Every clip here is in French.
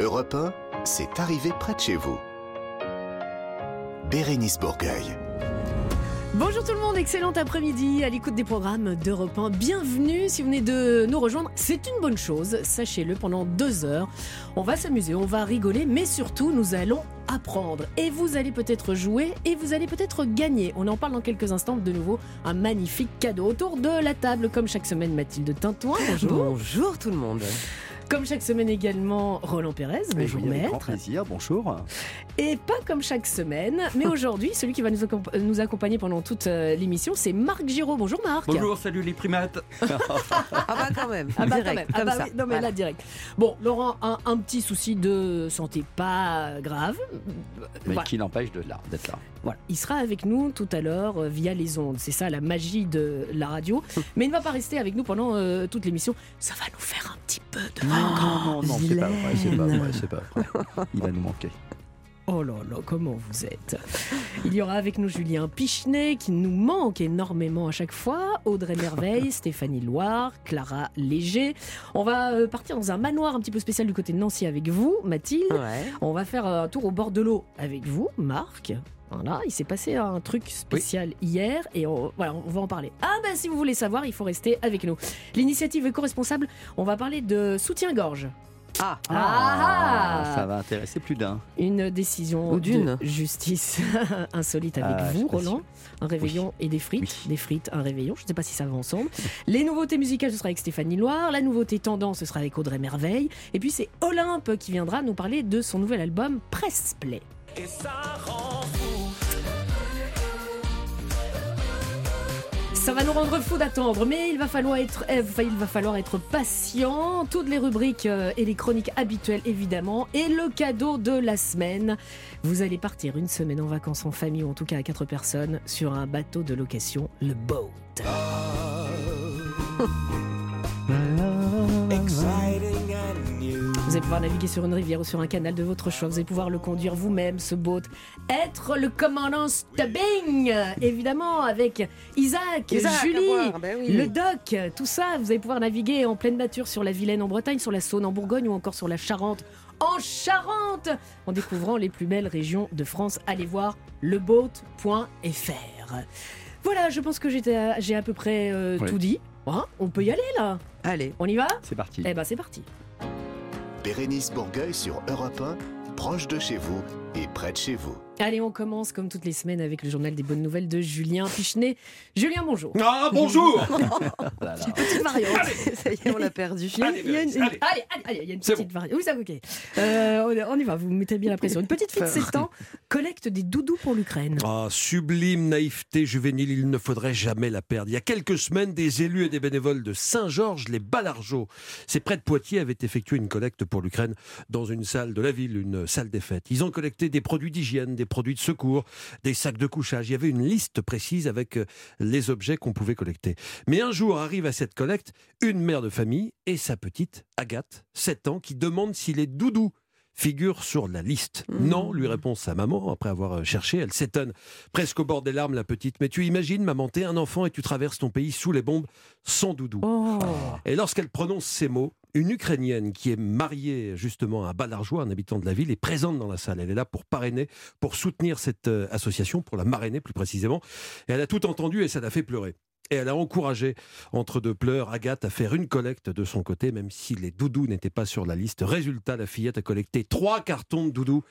Europe 1, c'est arrivé près de chez vous. Bérénice Bourgueil. Bonjour tout le monde, excellent après-midi à l'écoute des programmes d'Europe 1. Bienvenue si vous venez de nous rejoindre. C'est une bonne chose, sachez-le, pendant deux heures. On va s'amuser, on va rigoler, mais surtout nous allons apprendre. Et vous allez peut-être jouer et vous allez peut-être gagner. On en parle dans quelques instants. De nouveau, un magnifique cadeau autour de la table, comme chaque semaine, Mathilde Tintouin. Bonjour. Bonjour tout le monde. Comme chaque semaine également, Roland Pérez. Bonjour oui, avec grand maître. plaisir, bonjour. Et pas comme chaque semaine, mais aujourd'hui, celui qui va nous, accomp- nous accompagner pendant toute euh, l'émission, c'est Marc Giraud. Bonjour Marc. Bonjour, salut les primates. Ah bah quand même, Ah bah, direct, quand même. Ah bah ça. oui, non mais Voilà. là direct. Bon, Laurent, un, un petit souci de santé pas grave. Mais Voilà. qui l'empêche de là, d'être là. Voilà. Il sera avec nous tout à l'heure euh, via les ondes. C'est ça la magie de la radio. Mais il ne va pas rester avec nous pendant euh, toute l'émission. Ça va nous faire un petit peu de vacances. non, non, c'est pas vrai, c'est pas vrai, c'est pas vrai. Il va nous manquer. Oh là là, comment vous êtes Il y aura avec nous Julien Pichenet qui nous manque énormément à chaque fois, Audrey Merveille, Stéphanie Loire, Clara Léger. On va euh, partir dans un manoir un petit peu spécial du côté de Nancy avec vous, Mathilde. Ouais. On va faire un tour au bord de l'eau avec vous, Marc. Voilà, il s'est passé un truc spécial hier et on, voilà, on va en parler. Ah ben si vous voulez savoir, il faut rester avec nous. L'initiative éco-responsable, on va parler de soutien-gorge. Ah, Ah Ça va intéresser plus d'un. Une décision Ou d'une. de justice insolite avec Ah, vous, Roland. sûr. Un réveillon et des frites. Oui. Des frites, un réveillon. Je ne sais pas si ça va ensemble. Les nouveautés musicales, ce sera avec Stéphanie Loire. La nouveauté tendance, ce sera avec Audrey Merveille. Et puis c'est Olympe qui viendra nous parler de son nouvel album Press Play. Ça va nous rendre fous d'attendre, mais il va falloir être, euh, il va falloir être patient. Toutes les rubriques euh, et les chroniques habituelles, évidemment. Et le cadeau de la semaine. Vous allez partir une semaine en vacances en famille, ou en tout cas à quatre personnes, sur un bateau de location, le Boat. Vous allez pouvoir naviguer sur une rivière ou sur un canal de votre choix. Vous allez pouvoir le conduire vous-même, ce boat. Être le commandant Stubbing, évidemment, avec Isaac, Julie, boire, ben oui. le doc, tout ça. Vous allez pouvoir naviguer en pleine nature sur la Vilaine en Bretagne, sur la Saône en Bourgogne ou encore sur la Charente en Charente, en découvrant les plus belles régions de France. Allez voir leboat.fr. Voilà, je pense que j'ai à peu près euh, Oui. tout dit. Hein, on peut y aller là allez. On y va? C'est parti. Eh ben c'est parti. Bérénice Bourgueil sur Europe 1, proche de chez vous et près de chez vous. Allez, on commence comme toutes les semaines avec le journal des bonnes nouvelles de Julien Pichenet. Julien, bonjour. Ah, bonjour là. Petite variante. Ça y est, on l'a perdu. Allez, il y a une, allez. allez, allez, il y a une petite variante. Oui, ça, ok. Euh, on- on y va, vous mettez bien la pression. Une petite fille de 7 ans collecte des doudous pour l'Ukraine. Ah, sublime naïveté juvénile, il ne faudrait jamais la perdre. Il y a quelques semaines, des élus et des bénévoles de Saint-Georges, les Balargeaux, c'est près de Poitiers, avaient effectué une collecte pour l'Ukraine dans une salle de la ville, une salle des fêtes. Ils ont collecté des produits d'hygiène, des produits de secours, des sacs de couchage. Il y avait une liste précise avec euh, les objets qu'on pouvait collecter. Mais un jour arrive à cette collecte une mère de famille et sa petite, Agathe, 7 ans, qui demande si les doudous figurent sur la liste. Non, lui répond sa maman, après avoir euh, cherché, elle s'étonne. Presque au bord des larmes, la petite. Mais tu imagines, maman, t'es un enfant et tu traverses ton pays sous les bombes sans doudou. Oh. Et lorsqu'elle prononce ces mots, une Ukrainienne qui est mariée justement à un Balargeois, un habitant de la ville, est présente dans la salle. Elle est là pour parrainer, pour soutenir cette euh, association, pour la marrainer plus précisément. Et elle a tout entendu et ça l'a fait pleurer. Et elle a encouragé, entre deux pleurs, Agathe à faire une collecte de son côté, même si les doudous n'étaient pas sur la liste. Résultat, la fillette a collecté trois cartons de doudous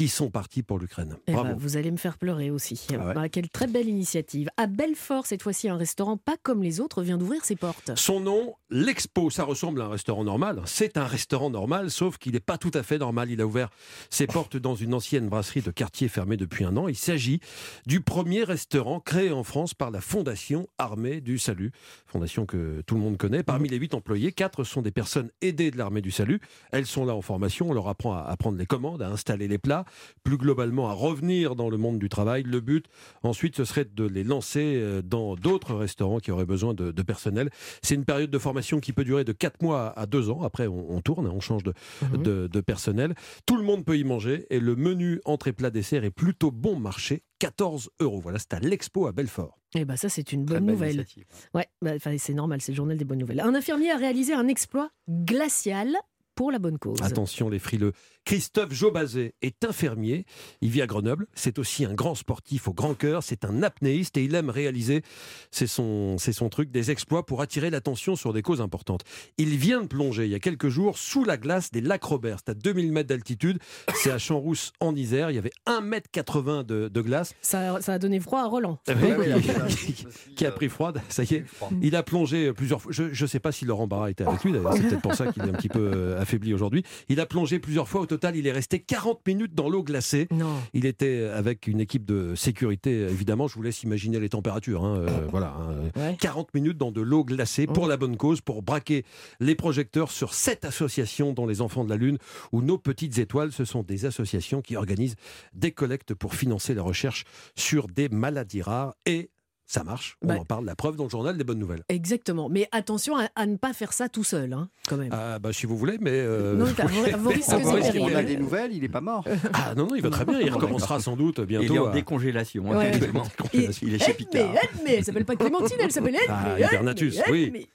qui sont partis pour l'Ukraine. Eh Bravo. ben, vous allez me faire pleurer aussi. Ah ouais. Bah, quelle très belle initiative. À Belfort, cette fois-ci, un restaurant pas comme les autres vient d'ouvrir ses portes. Son nom, l'Expo, ça ressemble à un restaurant normal. C'est un restaurant normal, sauf qu'il n'est pas tout à fait normal. Il a ouvert ses portes dans une ancienne brasserie de quartier fermée depuis un an. Il s'agit du premier restaurant créé en France par la Fondation Armée du Salut, fondation que tout le monde connaît. Parmi les huit employés, quatre sont des personnes aidées de l'Armée du Salut. Elles sont là en formation, on leur apprend à prendre les commandes, à installer les plats, plus globalement à revenir dans le monde du travail. Le but, ensuite, ce serait de les lancer euh, dans d'autres restaurants qui auraient besoin de, de personnel. C'est une période de formation qui peut durer de 4 mois à 2 ans. Après, on, on tourne, on change de, Mhm. de, de personnel. Tout le monde peut y manger et le menu entrée plat dessert est plutôt bon marché. 14 euros. Voilà, c'est à l'Expo à Belfort. Eh ben ça, c'est une bonne nouvelle. initiative. Ouais, bah, enfin, c'est normal, c'est le journal des bonnes nouvelles. Un infirmier a réalisé un exploit glacial pour la bonne cause. Attention les frileux. Christophe Jobazet est infirmier, il vit à Grenoble, c'est aussi un grand sportif au grand cœur, c'est un apnéiste et il aime réaliser, c'est son, c'est son truc, des exploits pour attirer l'attention sur des causes importantes. Il vient de plonger il y a quelques jours sous la glace des lacs Robert, c'est à 2000 mètres d'altitude, c'est à Champs-Rousse en Isère, il y avait 1m80 de, de glace. Ça, ça a donné froid à Roland. Oui, qui, qui a pris froid, ça y est. Il a plongé plusieurs fois. Je ne sais pas si Laurent Barra était avec lui, d'ailleurs. c'est peut-être pour ça qu'il est un petit peu euh, affaibli aujourd'hui. Il a plongé plusieurs fois. Au total, il est resté 40 minutes dans l'eau glacée. Non. Il était avec une équipe de sécurité, évidemment. Je vous laisse imaginer les températures. hein, euh, voilà. hein. Ouais. 40 minutes dans de l'eau glacée pour la bonne cause, pour braquer les projecteurs sur cette association dont les enfants de la Lune ou nos petites étoiles. Ce sont des associations qui organisent des collectes pour financer la recherche sur des maladies rares et ça marche. On Bah. en parle, la preuve dans le journal des bonnes nouvelles. Exactement. Mais attention à, à ne pas faire ça tout seul, hein, quand même. Ah bah si vous voulez, mais euh, non, et Boris, on a des nouvelles, il n'est pas mort. ah non non, il va très bien. Il recommencera sans doute Il est bientôt. en à- décongélation, Ouais. actuellement. Et- Il est chez Picard. Edmé, elle s'appelle pas Clémentine, elle s'appelle Edmé. Ah, Edmé, Hibernatus, oui.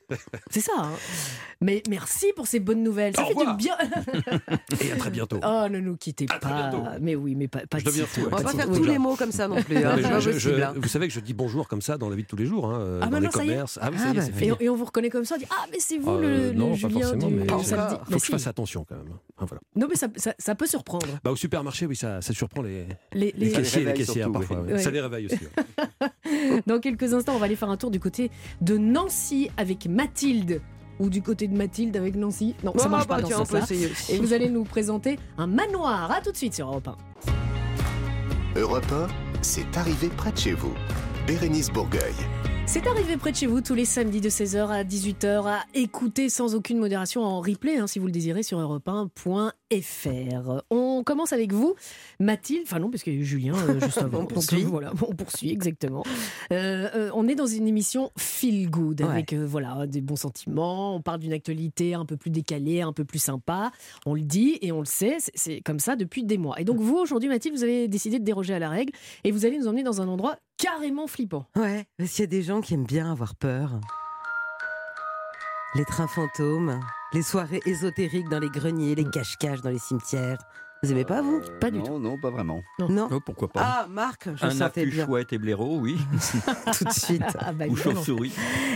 C'est ça. hein. Mais merci pour ces bonnes nouvelles. Ça Au fait du revoir. bien. Et à très bientôt. Oh, ne nous quittez À pas. bientôt. Mais oui, mais pas, de fou, On va Pas faire tous les mots comme ça non plus. Hein, mais hein. vous savez que je dis bonjour comme ça dans la vie de tous les jours, hein, euh, Ah, dans maintenant, les ça y est commerces. Ah oui, Ah, est, bah, Et, on vous reconnaît comme ça, on dit Ah, mais c'est vous Euh, le, non, pas Julien du mais samedi. faut Mais que je fasse attention quand même. Ah, voilà. Non, mais ça, ça, ça peut surprendre. Bah, au supermarché, oui, ça, ça surprend les, Les, les caissiers et les caissières surtout, parfois. oui. ouais. Ouais. Ça les réveille aussi. ouais. Dans quelques instants, on va aller faire un tour du côté de Nancy avec Mathilde. Ou du côté de Mathilde avec Nancy. Non, ça marche bah, pas dans tiens, ce. Et vous allez nous présenter un manoir. À tout de suite sur Europe 1. Europe 1, c'est arrivé près de chez vous. Bérénice Bourgueil. C'est arrivé près de chez vous tous les samedis de 16h à 18h à écouter sans aucune modération en replay hein, si vous le désirez sur europe1.fr. On commence avec vous, Mathilde. Enfin non, parce qu'il y a eu Julien euh, juste avant. On poursuit. euh, voilà, on poursuit exactement. Euh, euh, on est dans une émission feel good Ouais. avec euh, voilà des bons sentiments. On parle d'une actualité un peu plus décalée, un peu plus sympa. On le dit et on le sait. c'est- C'est comme ça depuis des mois. Et donc vous aujourd'hui, Mathilde, vous avez décidé de déroger à la règle et vous allez nous emmener dans un endroit carrément flippant. Ouais, parce qu'il y a des gens qui aiment bien avoir peur. Les trains fantômes, les soirées ésotériques dans les greniers, les cache-caches dans les cimetières. Vous aimez pas, vous? Pas du non, Non, pas vraiment. Non Oh, pourquoi pas Ah, Marc, je Un sentais bien chouette et blaireau, oui. tout de suite. Ah, bah, Ou chauve-souris.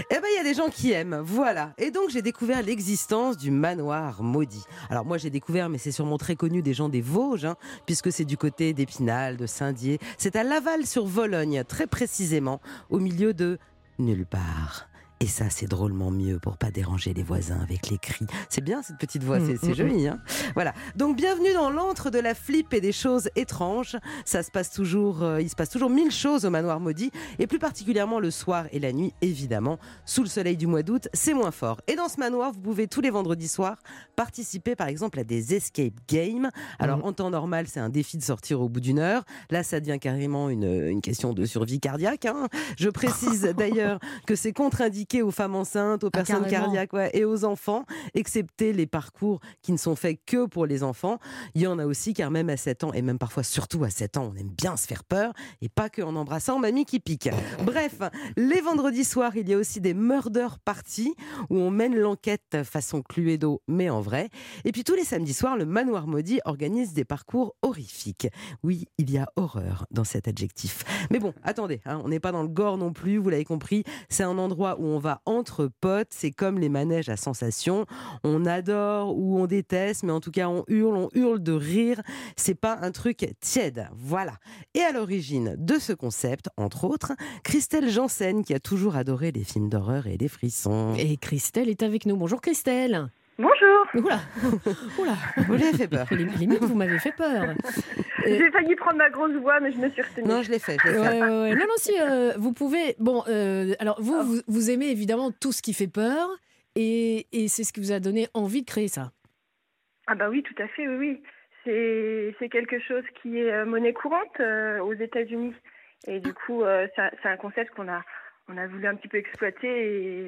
Eh ben, il y a des gens qui aiment, voilà. Et donc, j'ai découvert l'existence du manoir maudit. Alors, moi, j'ai découvert, mais c'est sûrement très connu des gens des Vosges, hein, puisque c'est du côté d'Épinal, de Saint-Dié. C'est à Laval-sur-Vologne, très précisément, au milieu de nulle part. Et ça, c'est drôlement mieux pour pas déranger les voisins avec les cris. C'est bien cette petite voix, c'est c'est Mm, mm, joli. Hein voilà. Donc bienvenue dans l'antre de la flip et des choses étranges. Ça se passe toujours, euh, il se passe toujours mille choses au manoir maudit, et plus particulièrement le soir et la nuit, évidemment. Sous le soleil du mois d'août, c'est moins fort. Et dans ce manoir, vous pouvez tous les vendredis soirs participer, par exemple, à des escape games. Alors en temps normal, c'est un défi de sortir au bout d'une heure. Là, ça devient carrément une, une question de survie cardiaque. hein. Je précise d'ailleurs que c'est contre-indiqué aux femmes enceintes, aux Ah, personnes cardiaques ouais, et aux enfants, excepté les parcours qui ne sont faits que pour les enfants. Il y en a aussi, car même à 7 ans, et même parfois surtout à 7 ans, on aime bien se faire peur, et pas que en embrassant mamie qui pique. Bref, les vendredis soirs, il y a aussi des murder parties, où on mène l'enquête façon Cluedo, mais en vrai. Et puis tous les samedis soirs, le Manoir Maudit organise des parcours horrifiques. Oui, il y a horreur dans cet adjectif. Mais bon, attendez, hein, on n'est pas dans le gore non plus, vous l'avez compris. C'est un endroit où on va entre potes, c'est comme les manèges à sensations. On adore ou on déteste, mais en tout cas on hurle, on hurle de rire. C'est pas un truc tiède, voilà. Et à l'origine de ce concept, entre autres, Christelle Janssen, qui a toujours adoré les films d'horreur et les frissons. Et Christelle est avec nous. Bonjour Christelle. Bonjour, Oula, oula. Vous lui avez fait peur Limite, vous m'avez fait peur. J'ai failli prendre ma grosse voix, mais je me suis retenue. Non, je l'ai fait, je l'ai Ouais, fait. ouais, ouais. Non, non, si, euh, vous pouvez. Bon, euh, alors vous, vous, vous aimez évidemment tout ce qui fait peur, et, et c'est ce qui vous a donné envie de créer ça. Ah bah oui, tout à fait, oui, oui. C'est, c'est quelque chose qui est euh, monnaie courante euh, aux États-Unis. Et du coup, euh, c'est, un, c'est un concept qu'on a, on a voulu un petit peu exploiter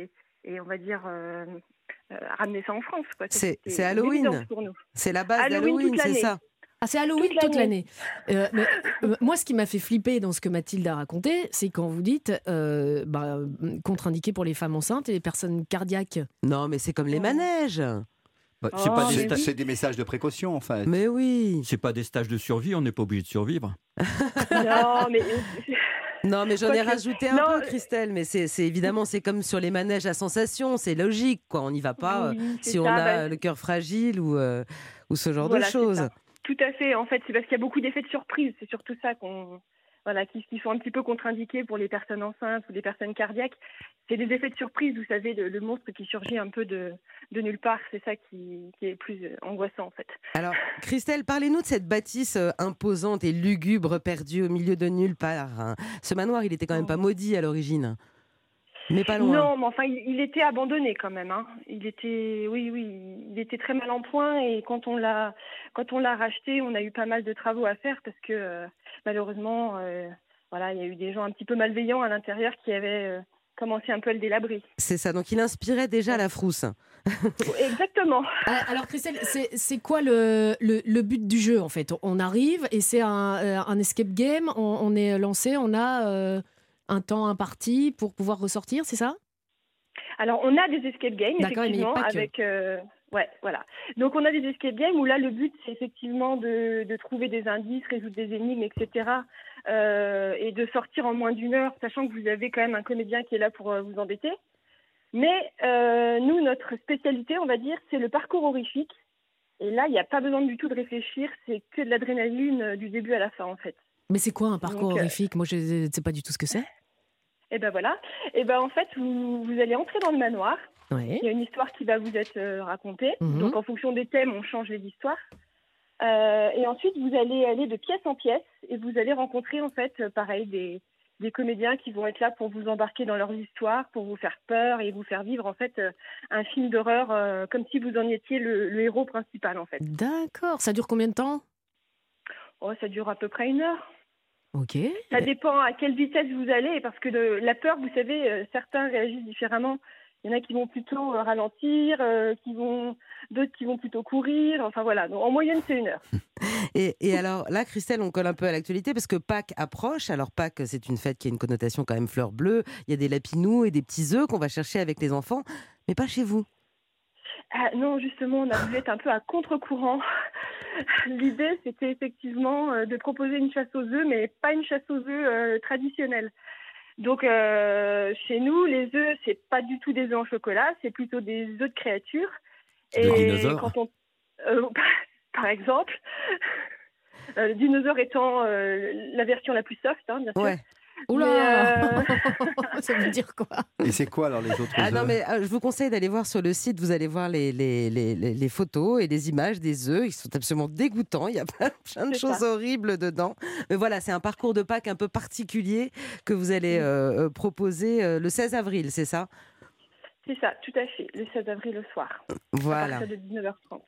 et, et on va dire ramener ça en France. C'est- Halloween. évidence pour nous. C'est la base Halloween d'Halloween, c'est ça Ah, c'est Halloween Toute toute l'année. Euh, mais, euh, moi, ce qui m'a fait flipper dans ce que Mathilde a raconté, c'est quand vous dites euh, bah, contre-indiqué pour les femmes enceintes et les personnes cardiaques. Non, mais c'est comme les manèges. Bah, Oh, c'est pas, des mais sta- oui. c'est des messages de précaution, en fait. Mais oui. C'est pas des stages de survie, on n'est pas obligé de survivre. Non, mais Non, mais j'en ai rajouté un non, peu, euh, Christelle. Mais c'est évidemment, c'est comme sur les manèges à sensation, c'est logique, quoi. On n'y va pas euh, oui, si on a bah, le cœur fragile ou, euh, ou ce genre Voilà, de choses. Tout à fait. En fait, c'est parce qu'il y a beaucoup d'effets de surprise. C'est surtout ça qu'on, voilà, qui, qui sont un petit peu contre-indiqués pour les personnes enceintes ou les personnes cardiaques. C'est des effets de surprise. Vous savez, le, le monstre qui surgit un peu de, de nulle part. C'est ça qui, qui est plus angoissant, en fait. Alors, Christelle, parlez-nous de cette bâtisse euh, imposante et lugubre perdue au milieu de nulle part. hein. Ce manoir, il était quand même pas maudit à l'origine. Mais pas loin. Non, mais enfin, il, il était abandonné quand même. Hein. Il était, oui, oui, il était très mal en point. Et quand on l'a, quand on l'a racheté, on a eu pas mal de travaux à faire parce que euh, malheureusement, euh, voilà, il y a eu des gens un petit peu malveillants à l'intérieur qui avaient euh, commencé un peu à le délabrer. C'est ça. Donc, il inspirait déjà la frousse. Exactement. Ah, Alors Christelle, c'est quoi le, le, le but du jeu en fait? On arrive et c'est un, euh, un escape game, on, on est lancé, on a euh, un temps imparti pour pouvoir ressortir, c'est ça? Alors, on a des escape games, D'accord, mais effectivement, pas que. avec. euh, ouais, voilà. Donc, on a des escape games où là, le but, c'est effectivement de, de trouver des indices, résoudre des énigmes, etc. euh, et de sortir en moins d'une heure, sachant que vous avez quand même un comédien qui est là pour euh, vous embêter. Mais euh, nous, notre spécialité, on va dire, c'est le parcours horrifique. Et là, il n'y a pas besoin du tout de réfléchir, c'est que de l'adrénaline du début à la fin, en fait. Mais c'est quoi un parcours Donc, horrifique? Moi je ne sais pas du tout ce que c'est. Et ben voilà. Et ben en fait, vous, vous allez entrer dans le manoir. Ouais. Il y a une histoire qui va vous être euh, racontée. Mhm. Donc, en fonction des thèmes, on change les histoires. Euh, et ensuite, vous allez aller de pièce en pièce et vous allez rencontrer, en fait, euh, pareil, des, des comédiens qui vont être là pour vous embarquer dans leurs histoires, pour vous faire peur et vous faire vivre, en fait, un film d'horreur euh, comme si vous en étiez le, le héros principal, en fait. D'accord. Ça dure combien de temps? Oh, ça dure à peu près une heure. Ok. Ça dépend à quelle vitesse vous allez, parce que la peur, vous savez, certains réagissent différemment. Il y en a qui vont plutôt euh, ralentir, euh, qui vont d'autres qui vont plutôt courir. Enfin voilà. Donc, en moyenne, c'est une heure. Et, et alors là, Christelle, on colle un peu à l'actualité parce que Pâques approche. Alors Pâques, c'est une fête qui a une connotation quand même fleur bleue. Il y a des lapinous et des petits œufs qu'on va chercher avec les enfants, mais pas chez vous. Ah, non, justement, on a voulu être un peu à contre-courant. L'idée, c'était effectivement euh, de proposer une chasse aux œufs, mais pas une chasse aux œufs euh, traditionnelle. Donc, euh, chez nous, les œufs, c'est pas du tout des œufs en chocolat, c'est plutôt des œufs de créatures. De dinosaures quand on, euh, par exemple, euh, le dinosaure étant euh, la version la plus soft, hein, bien sûr. Ouais. Oula euh, Ça veut dire quoi? Et c'est quoi alors les autres Ah non, mais euh, je vous conseille d'aller voir sur le site. Vous allez voir les, les, les, les- les photos et les images des œufs. Ils sont absolument dégoûtants. Il y a plein, de choses ça. horribles dedans. Mais voilà, c'est un parcours de Pâques un peu particulier que vous allez euh, euh, proposer euh, le 16 avril, c'est ça? C'est ça, tout à fait, le 16 avril au soir, à Voilà. partir de 19h30.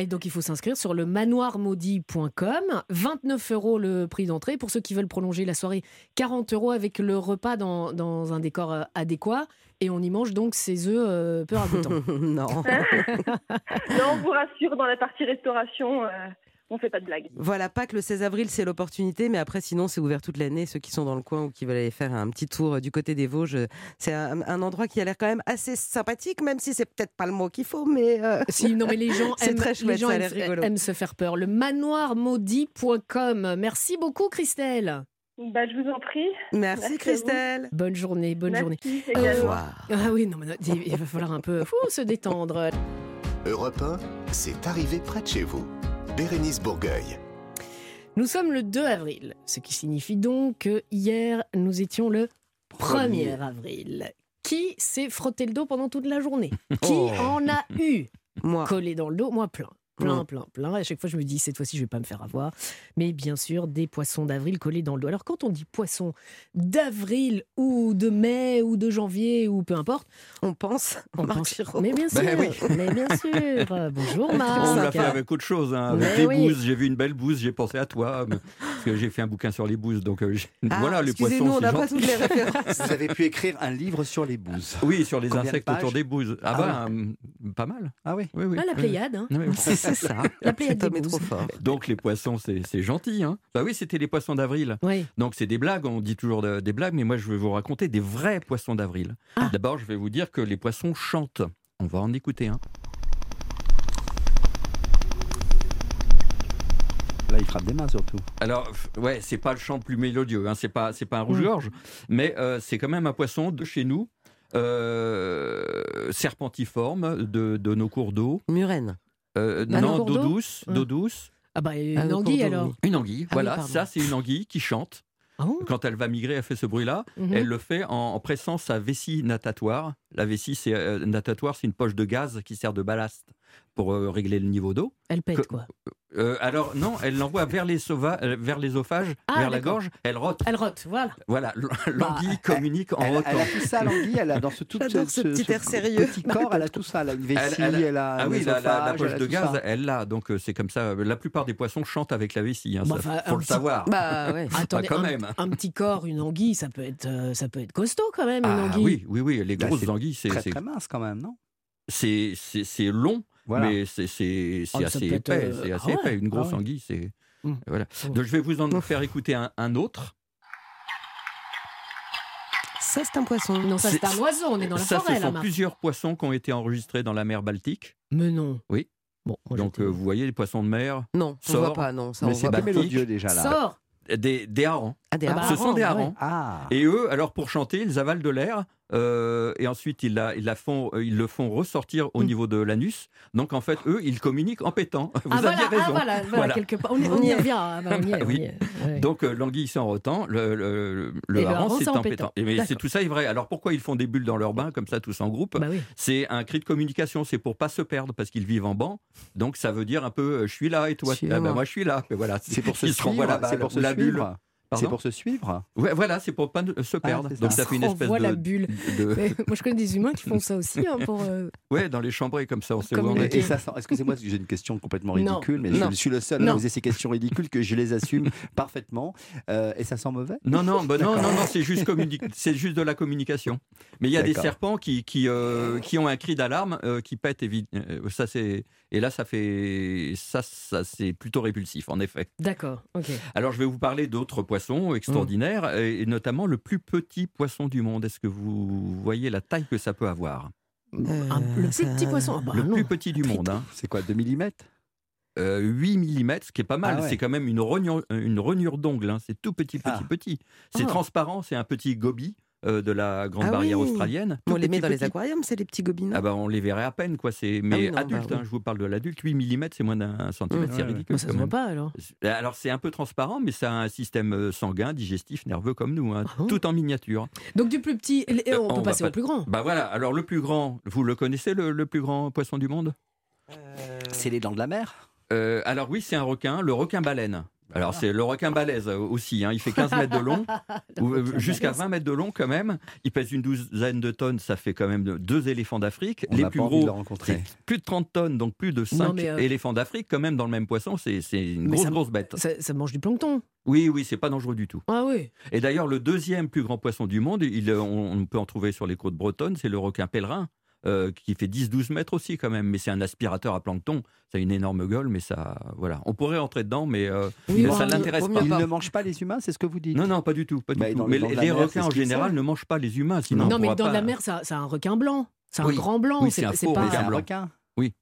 Et donc il faut s'inscrire sur le manoirmaudit.com. 29 euros le prix d'entrée. Pour ceux qui veulent prolonger la soirée, 40 euros avec le repas dans, dans un décor euh, adéquat. Et on y mange donc ces œufs euh, peu ragoûtants. non. Non, on vous rassure, dans la partie restauration, euh, on fait pas de blagues. Voilà, Pâques le 16 avril, c'est l'opportunité, mais après, sinon, c'est ouvert toute l'année. Ceux qui sont dans le coin ou qui veulent aller faire un petit tour euh, du côté des Vosges, euh, c'est un, un endroit qui a l'air quand même assez sympathique, même si c'est peut-être pas le mot qu'il faut, mais. euh, Si, non, mais les gens, C'est aiment, très les chouette, gens ça a aiment, l'air rigolo. aiment se faire peur. Le manoirmaudit.com. Merci beaucoup, Christelle. Bah, je vous en prie. Merci. Christelle. Bonne journée, bonne journée. Merci Au également. revoir. Ah oui, non, mais non, il il va falloir un peu fou, se détendre. Europe 1, c'est arrivé près de chez vous. Bérénice Bourgueil. Nous sommes le 2 avril, ce qui signifie donc que hier, nous étions le 1er avril. Qui s'est frotté le dos pendant toute la journée? Qui Oh. en a eu? Moi. collé dans le dos Moi, plein. Plein, Mm. plein, plein. Et à chaque fois, je me dis, cette fois-ci, je vais pas me faire avoir. Mais bien sûr, des poissons d'avril collés dans le dos. Alors, quand on dit poissons d'avril ou de mai ou de janvier ou peu importe, On pense. on Marc pense. Giraud. Mais bien sûr, Ben oui. mais bien sûr. Euh, Bonjour, On l'a Marc. fait avec autre chose, hein, avec Mais les oui. bouses. J'ai vu une belle bouse, j'ai pensé à toi, mais- parce que j'ai fait un bouquin sur les bouses. Donc euh, Ah, voilà, les poissons. on c'est n'a pas toutes les références. Vous avez pu écrire un livre sur les bouses. Oui, sur les Combien insectes autour des bouses. Ah, Ah bah, hum, pas mal. Ah oui Oui, oui. Ah, la Pléiade. hein. C'est ça. La Pléiade des trop fort. Donc les poissons, c'est gentil. Hein. Bah oui, c'était les poissons d'avril. Donc c'est des blagues, on dit toujours des blagues, mais moi je vais vous raconter des vrais poissons d'avril. D'abord, je vais vous dire que les poissons chantent. On va en écouter un. Là, il frappe des mains surtout. Alors, ouais, c'est pas le chant plus mélodieux, hein. c'est pas, c'est pas un rouge-gorge, mais euh, c'est quand même un poisson de chez nous. Euh, serpentiforme de, de, nos cours d'eau. Murène. Euh, non, d'eau douce, Ouais. d'eau douce. Ah bah, Ah, une le anguille alors. Une anguille, Ah voilà, ça c'est une anguille qui chante. Ah Quand elle va migrer, elle fait ce bruit-là. Mhm. Elle le fait en, en pressant sa vessie natatoire. La vessie c'est, euh, natatoire, c'est une poche de gaz qui sert de ballast pour euh, régler le niveau d'eau. Elle pète Que- quoi. Euh, alors non, elle l'envoie vers les sauva- euh, vers l'œsophages, Ah, vers la gorge. Elle rote. Elle rote, voilà. Voilà, l- l'anguille communique en rotant. elle a tout ça, l'anguille, elle a dans ce tout J'adore ce petit air sérieux. petit corps, elle a tout ça, elle a une vessie, Elle- elle, elle- a Ah oui, la, la- la œsophage, poche de gaz, ça. elle l'a. Donc euh, c'est comme ça. La plupart des poissons chantent avec la vessie. Hein, Bah, ça, enfin, faut le petit- savoir. Bah ouais. Attendez, quand un, même. un petit corps, une anguille, ça peut être, euh, ça peut être costaud quand même, une Ah anguille. oui, oui, oui. Les Bah, grosses anguilles, c'est Très c'est- très mince quand même, non? C'est c'est- c'est long, Voilà. mais c'est c'est- c'est Oh, ça assez peut être, épais. euh, C'est ah assez ouais, épais. Une grosse ah ouais. anguille, c'est Mm. voilà. Mm. Donc je vais vous en faire écouter un, un autre. Ça, c'est un poisson. Non, ça c'est un oiseau, on est dans la Ça, forêt ce là. sont Marc. plusieurs poissons qui ont été enregistrés dans la mer Baltique. Mais non. Oui. Bon, moi, Donc euh, vous voyez les poissons de mer, Non, on Sort. voit pas, non. Ça, Mais c'est mélodieux déjà là. Sors des, des harengs. Ah, des Ah bah, harengs. Ce sont des harengs, ouais. harengs. Ah Et eux, alors pour chanter, ils avalent de l'air euh, et ensuite ils, la, ils, la font, euh, ils le font ressortir au Mm. niveau de l'anus. Donc en fait, eux, ils communiquent en pétant. Vous ah, aviez voilà, raison. ah, voilà, voilà, Voilà. quelque part. On, y- on y revient. bah, on y est, Bah oui. on y est, ouais. Donc euh, l'anguille c'est en rotant, le, le, hareng c'est en en pétant. pétant. Et mais c'est tout ça est vrai. Alors pourquoi ils font des bulles dans leur bain comme ça tous en groupe? Bah oui. C'est un cri de communication, c'est pour pas se perdre parce qu'ils vivent en banc. Donc ça veut dire un peu je suis là et toi ah ben, moi je suis là. Et voilà, C'est pour se ils se renvoient suivre, la balle, c'est pour se la bulle. C'est pour se suivre. Ouais, voilà, c'est pour pas se perdre. c'est ça. Donc ça fait une On espèce voit de, la bulle. de- moi, je connais des humains qui font ça aussi hein, pour. euh, ouais dans les chambrées comme ça on sait où. Et, et ça sent- excusez-moi, parce que j'ai une question complètement Non. ridicule, mais Non. je suis le seul Non. à poser ces questions ridicules que je les assume parfaitement. Euh, et ça sent mauvais Non, non, bah non, non, non, c'est juste, communi- c'est juste de la communication. Mais il y a des serpents qui, qui, euh, qui ont un cri d'alarme euh, qui pète. évi- euh, ça, c'est, et là, ça fait. Ça, ça c'est plutôt répulsif, en effet. D'accord. Alors, je vais vous parler d'autres poissons extraordinaires, et, et notamment le plus petit poisson du monde. Est-ce que vous voyez la taille que ça peut avoir? Euh, Un- le plus ça- petit poisson. ah bah Le non. plus petit du monde. Hein. C'est quoi, 2 mm Euh, 8 mm, ce qui est pas mal. Ah ouais. C'est quand même une rognure, une rognure d'ongle. hein. C'est tout petit, petit, Ah. petit. C'est Ah. transparent. C'est un petit goby euh, de la Grande Ah Barrière oui. australienne. On les met dans les aquariums, c'est les petits gobinons. Ah bah on les verrait à peine quoi. C'est mais oui, non, adulte. bah oui. hein, je vous parle de l'adulte. 8 mm c'est moins d'un centimètre. Mmh. c'est ridicule. Bah, ça se voit pas alors. Alors c'est un peu transparent, mais ça a un système euh, sanguin, digestif, nerveux comme nous, hein, Ah tout en miniature. Donc du plus petit, et Euh, on on peut va passer pas- au plus grand. Bah voilà. Alors le plus grand, vous le connaissez le, le plus grand poisson du monde? C'est les dents de la mer? Euh, Alors oui, c'est un requin, le requin baleine. Alors c'est le requin balèze euh, aussi. hein, il fait 15 mètres de long. euh, jusqu'à 20 mètres de long quand même. Il pèse une douzaine de tonnes, ça fait quand même deux éléphants d'Afrique. Les plus de gros, plus de 30 tonnes, donc plus de 5 mais, euh, éléphants d'Afrique quand même dans le même poisson. C'est une Mais grosse, ça- grosse bête. Ça, ça mange du plancton. Oui, oui, c'est pas dangereux du tout. Ah oui. Et d'ailleurs, le deuxième plus grand poisson du monde, il, on, on peut en trouver sur les côtes bretonnes, c'est le requin pèlerin. Euh, qui fait 10-12 mètres aussi quand même, mais c'est un aspirateur à plancton. Ça a une énorme gueule, mais ça, voilà. On pourrait entrer dedans, mais, euh, Oui, ça vaut l'intéresse pas. Ils pas. ne mangent pas les humains, c'est ce que vous dites Non, non, pas du tout, pas du Bah, tout. Mais les, mer, requins en général ne mangent pas les humains, sinon non, on mais dans pas- la mer, ça- c'est un requin blanc. C'est un Oui. grand blanc. Oui, c'est pas, requin un requin Oui,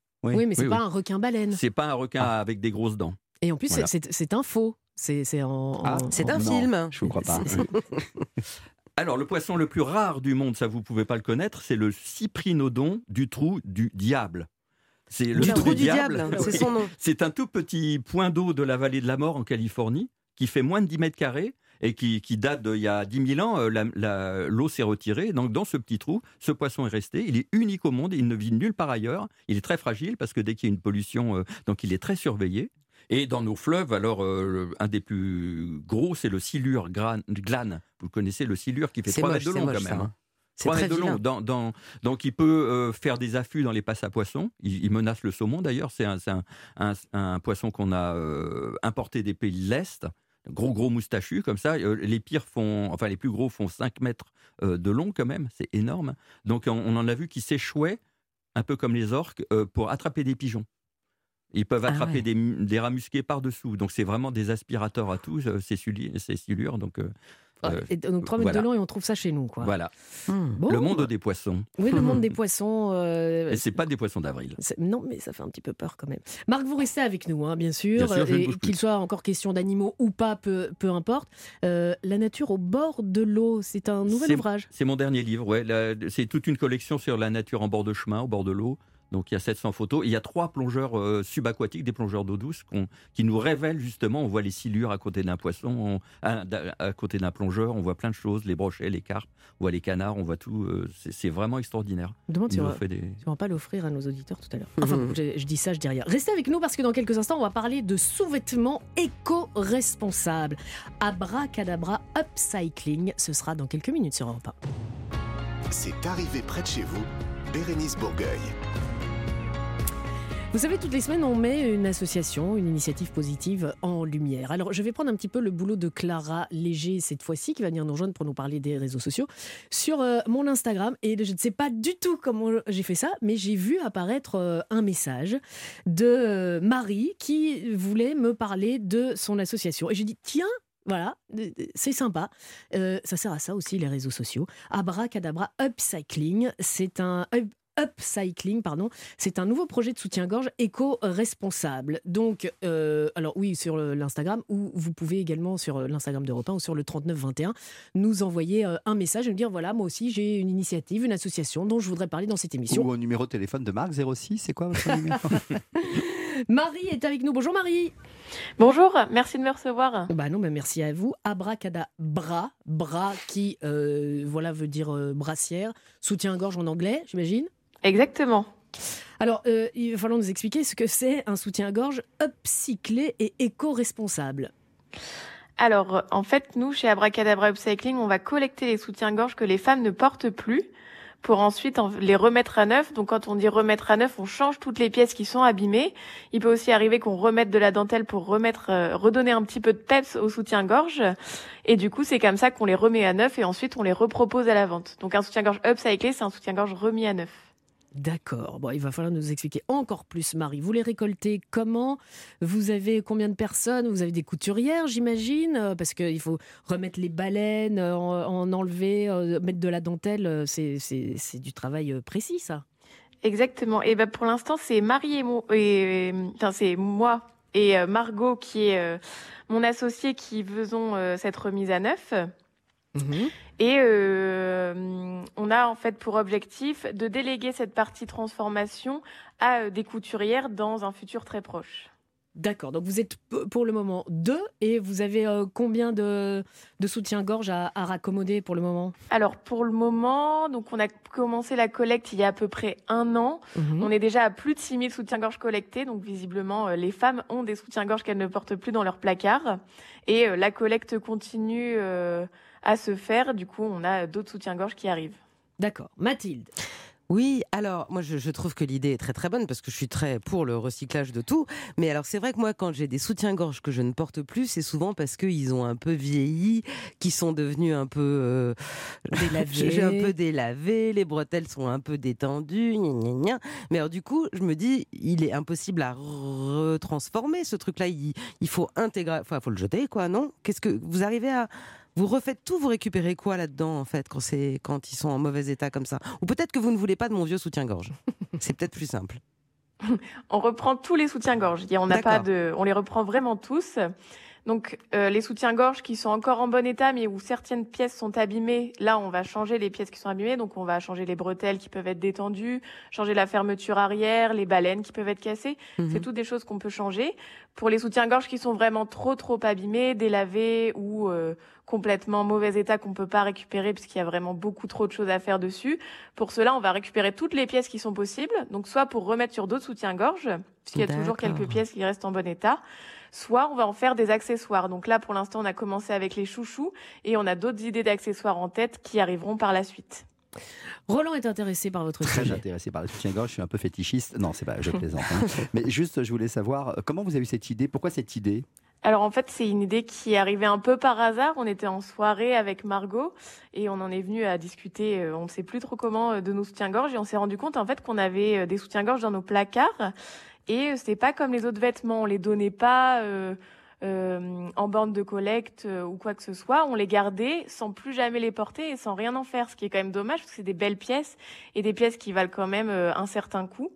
mais c'est Oui, pas oui. un requin baleine. C'est pas un requin avec des grosses dents. Et en plus, Voilà. c'est- un faux. C'est c'est en. en- Ah. Un Non, film. Je vous crois pas. Alors, le poisson le plus rare du monde, ça vous pouvez pas le connaître, c'est le cyprinodon du trou du diable. C'est le Du trou, trou du diable, c'est Oui. son nom. C'est un tout petit point d'eau de la vallée de la mort en Californie qui fait moins de 10 mètres carrés et qui, qui date d'il y a 10 000 ans. euh, L'eau s'est retirée. Donc, dans ce petit trou, ce poisson est resté. Il est unique au monde. Il ne vit nulle part ailleurs. Il est très fragile parce que dès qu'il y a une pollution, euh, donc il est très surveillé. Et dans nos fleuves, alors, euh, un des plus gros, c'est le silure glane. Vous connaissez le silure qui fait C'est 3 moche, mètres de long moche, quand même. hein. hein. C'est 3 très mètres de long. vilain. Dans, dans- donc il peut euh, faire des affûts dans les passes à poissons. Il, il menace le saumon d'ailleurs. C'est un, c'est un- un- un poisson qu'on a euh, importé des pays de l'Est. Gros gros moustachu comme ça. Les pires font, enfin les plus gros font 5 mètres de long quand même. C'est énorme. Donc on, on en a vu qui s'échouaient un peu comme les orques pour attraper des pigeons. Ils peuvent Ah attraper ouais. des, des rats musqués par-dessous. Donc, c'est vraiment des aspirateurs à tous, euh, ces, silures. Donc, euh, euh, Et donc 3 mètres voilà. de long et on trouve ça chez nous. Quoi. voilà. Hmm. Bon, le monde des poissons. Oui, le monde des poissons. euh, Et c'est pas des poissons d'avril. Non, mais ça fait un petit peu peur quand même. Marc, vous restez avec nous, hein, bien sûr. Bien et qu'il soit encore question d'animaux ou pas, peu, peu importe. Euh, la nature au bord de l'eau, c'est un nouvel ouvrage. C'est mon dernier livre. Ouais, c'est toute une collection sur la nature en bord de chemin, au bord de l'eau. Donc il y a 700 photos. Il y a trois plongeurs euh, subaquatiques, des plongeurs d'eau douce, qui nous révèlent justement. On voit les silures à côté d'un poisson, on- à, à côté d'un plongeur. On voit plein de choses, les brochets, les carpes, on voit les canards, on voit tout. euh, c'est- vraiment extraordinaire. Demande si on va, des... si on va pas l'offrir à nos auditeurs tout à l'heure. Enfin, bon, je, je dis ça, je dis rien. Restez avec nous parce que dans quelques instants, on va parler de sous-vêtements éco-responsables. Abracadabra Upcycling, ce sera dans quelques minutes sur Europe 1. C'est arrivé près de chez vous, Bérénice Bourgueil. Vous savez, toutes les semaines, on met une association, une initiative positive en lumière. Alors, je vais prendre un petit peu le boulot de Clara Léger cette fois-ci, qui va venir nous rejoindre pour nous parler des réseaux sociaux, sur euh, mon Instagram. Et je ne sais pas du tout comment j'ai fait ça, mais j'ai vu apparaître euh, un message de euh, Marie qui voulait me parler de son association. Et j'ai dit, tiens, voilà, c'est sympa. Ça sert à ça aussi, les réseaux sociaux. Abracadabra Upcycling, c'est un... up- Upcycling, pardon, c'est un nouveau projet de soutien-gorge éco-responsable. Donc, euh, alors oui, sur l'Instagram, ou vous pouvez également sur euh, l'Instagram d'Europe 1 ou sur le 3921 nous envoyer euh, un message et nous dire voilà, moi aussi j'ai une initiative, une association dont je voudrais parler dans cette émission. Ou au numéro de téléphone de Marc 06, c'est quoi votre numéro Marie est avec nous. Bonjour Marie. Bonjour, merci de me recevoir. Bah non, mais merci à vous. Abracadabra, bras qui euh, voilà veut dire euh, brassière, soutien-gorge en anglais, j'imagine? Exactement. Alors, euh, il va falloir nous expliquer ce que c'est un soutien-gorge upcyclé et éco-responsable. Alors, en fait, nous, chez Abracadabra Upcycling, on va collecter les soutiens-gorge que les femmes ne portent plus pour ensuite en- les remettre à neuf. Donc, quand on dit remettre à neuf, on change toutes les pièces qui sont abîmées. Il peut aussi arriver qu'on remette de la dentelle pour remettre, euh, redonner un petit peu de peps au soutien-gorge. Et du coup, c'est comme ça qu'on les remet à neuf et ensuite on les repropose à la vente. Donc, un soutien-gorge upcyclé, c'est un soutien-gorge remis à neuf. D'accord. Bon, il va falloir nous expliquer encore plus, Marie. Vous les récoltez comment? Vous avez combien de personnes? Vous avez des couturières, j'imagine? Euh, Parce qu'il faut remettre les baleines, euh, en, en enlever, euh, mettre de la dentelle. C'est du travail précis, ça. Exactement. Et ben pour l'instant, c'est Marie et enfin c'est moi et Margot qui est mon associé qui faisons cette remise à neuf. Et euh, on a en fait pour objectif de déléguer cette partie transformation à euh, des couturières dans un futur très proche. D'accord. Donc vous êtes pour le moment deux et vous avez euh, combien de, de soutien-gorge à, à raccommoder pour le moment? Alors pour le moment, donc on a commencé la collecte il y a à peu près un an. Mhm. On est déjà à plus de 6000 soutiens-gorge collectés, donc visiblement les femmes ont des soutiens-gorge qu'elles ne portent plus dans leur placard. Et euh, la collecte continue euh, à se faire, du coup on a d'autres soutiens-gorge qui arrivent. D'accord. Mathilde. Oui, alors moi je, je trouve que l'idée est très très bonne parce que je suis très pour le recyclage de tout. Mais alors c'est vrai que moi quand j'ai des soutiens-gorge que je ne porte plus, c'est souvent parce qu'ils ont un peu vieilli, qui sont devenus un peu euh, Délavés. j'ai un peu délavés, les bretelles sont un peu détendues, gna gna gna. Mais alors du coup je me dis il est impossible à retransformer ce truc-là. Il, il faut intégrer, enfin faut le jeter quoi, non? Qu'est-ce que vous arrivez à vous refaites tout, vous récupérez quoi là-dedans en fait quand c'est quand ils sont en mauvais état comme ça? Ou peut-être que vous ne voulez pas de mon vieux soutien-gorge. c'est peut-être plus simple. On reprend tous les soutiens-gorge. On n'a pas de, on les reprend vraiment tous. Donc euh, les soutiens-gorge qui sont encore en bon état, mais où certaines pièces sont abîmées, là on va changer les pièces qui sont abîmées. Donc on va changer les bretelles qui peuvent être détendues, changer la fermeture arrière, les baleines qui peuvent être cassées. Mhm. C'est toutes des choses qu'on peut changer. Pour les soutiens-gorge qui sont vraiment trop trop abîmés, délavés ou euh, complètement mauvais état qu'on peut pas récupérer puisqu'il y a vraiment beaucoup trop de choses à faire dessus. Pour cela, on va récupérer toutes les pièces qui sont possibles. Donc soit pour remettre sur d'autres soutiens-gorge, puisqu'il y a toujours quelques pièces qui restent en bon état. Soit on va en faire des accessoires. Donc là, pour l'instant, on a commencé avec les chouchous et on a d'autres idées d'accessoires en tête qui arriveront par la suite. Roland est intéressé par votre Très sujet. intéressé par le soutien-gorge, je suis un peu fétichiste. Non, c'est pas, je plaisante. hein. Mais juste, je voulais savoir, euh, comment vous avez eu cette idée? Pourquoi cette idée? Alors en fait, c'est une idée qui est arrivée un peu par hasard. On était en soirée avec Margot et on en est venu à discuter, euh, on ne sait plus trop comment, euh, de nos soutiens-gorge et on s'est rendu compte en fait qu'on avait des soutiens-gorge dans nos placards Et euh, c'était pas comme les autres vêtements, on les donnait pas euh, euh, en bande de collecte euh, ou quoi que ce soit, on les gardait sans plus jamais les porter et sans rien en faire, ce qui est quand même dommage parce que c'est des belles pièces et des pièces qui valent quand même euh, un certain coût.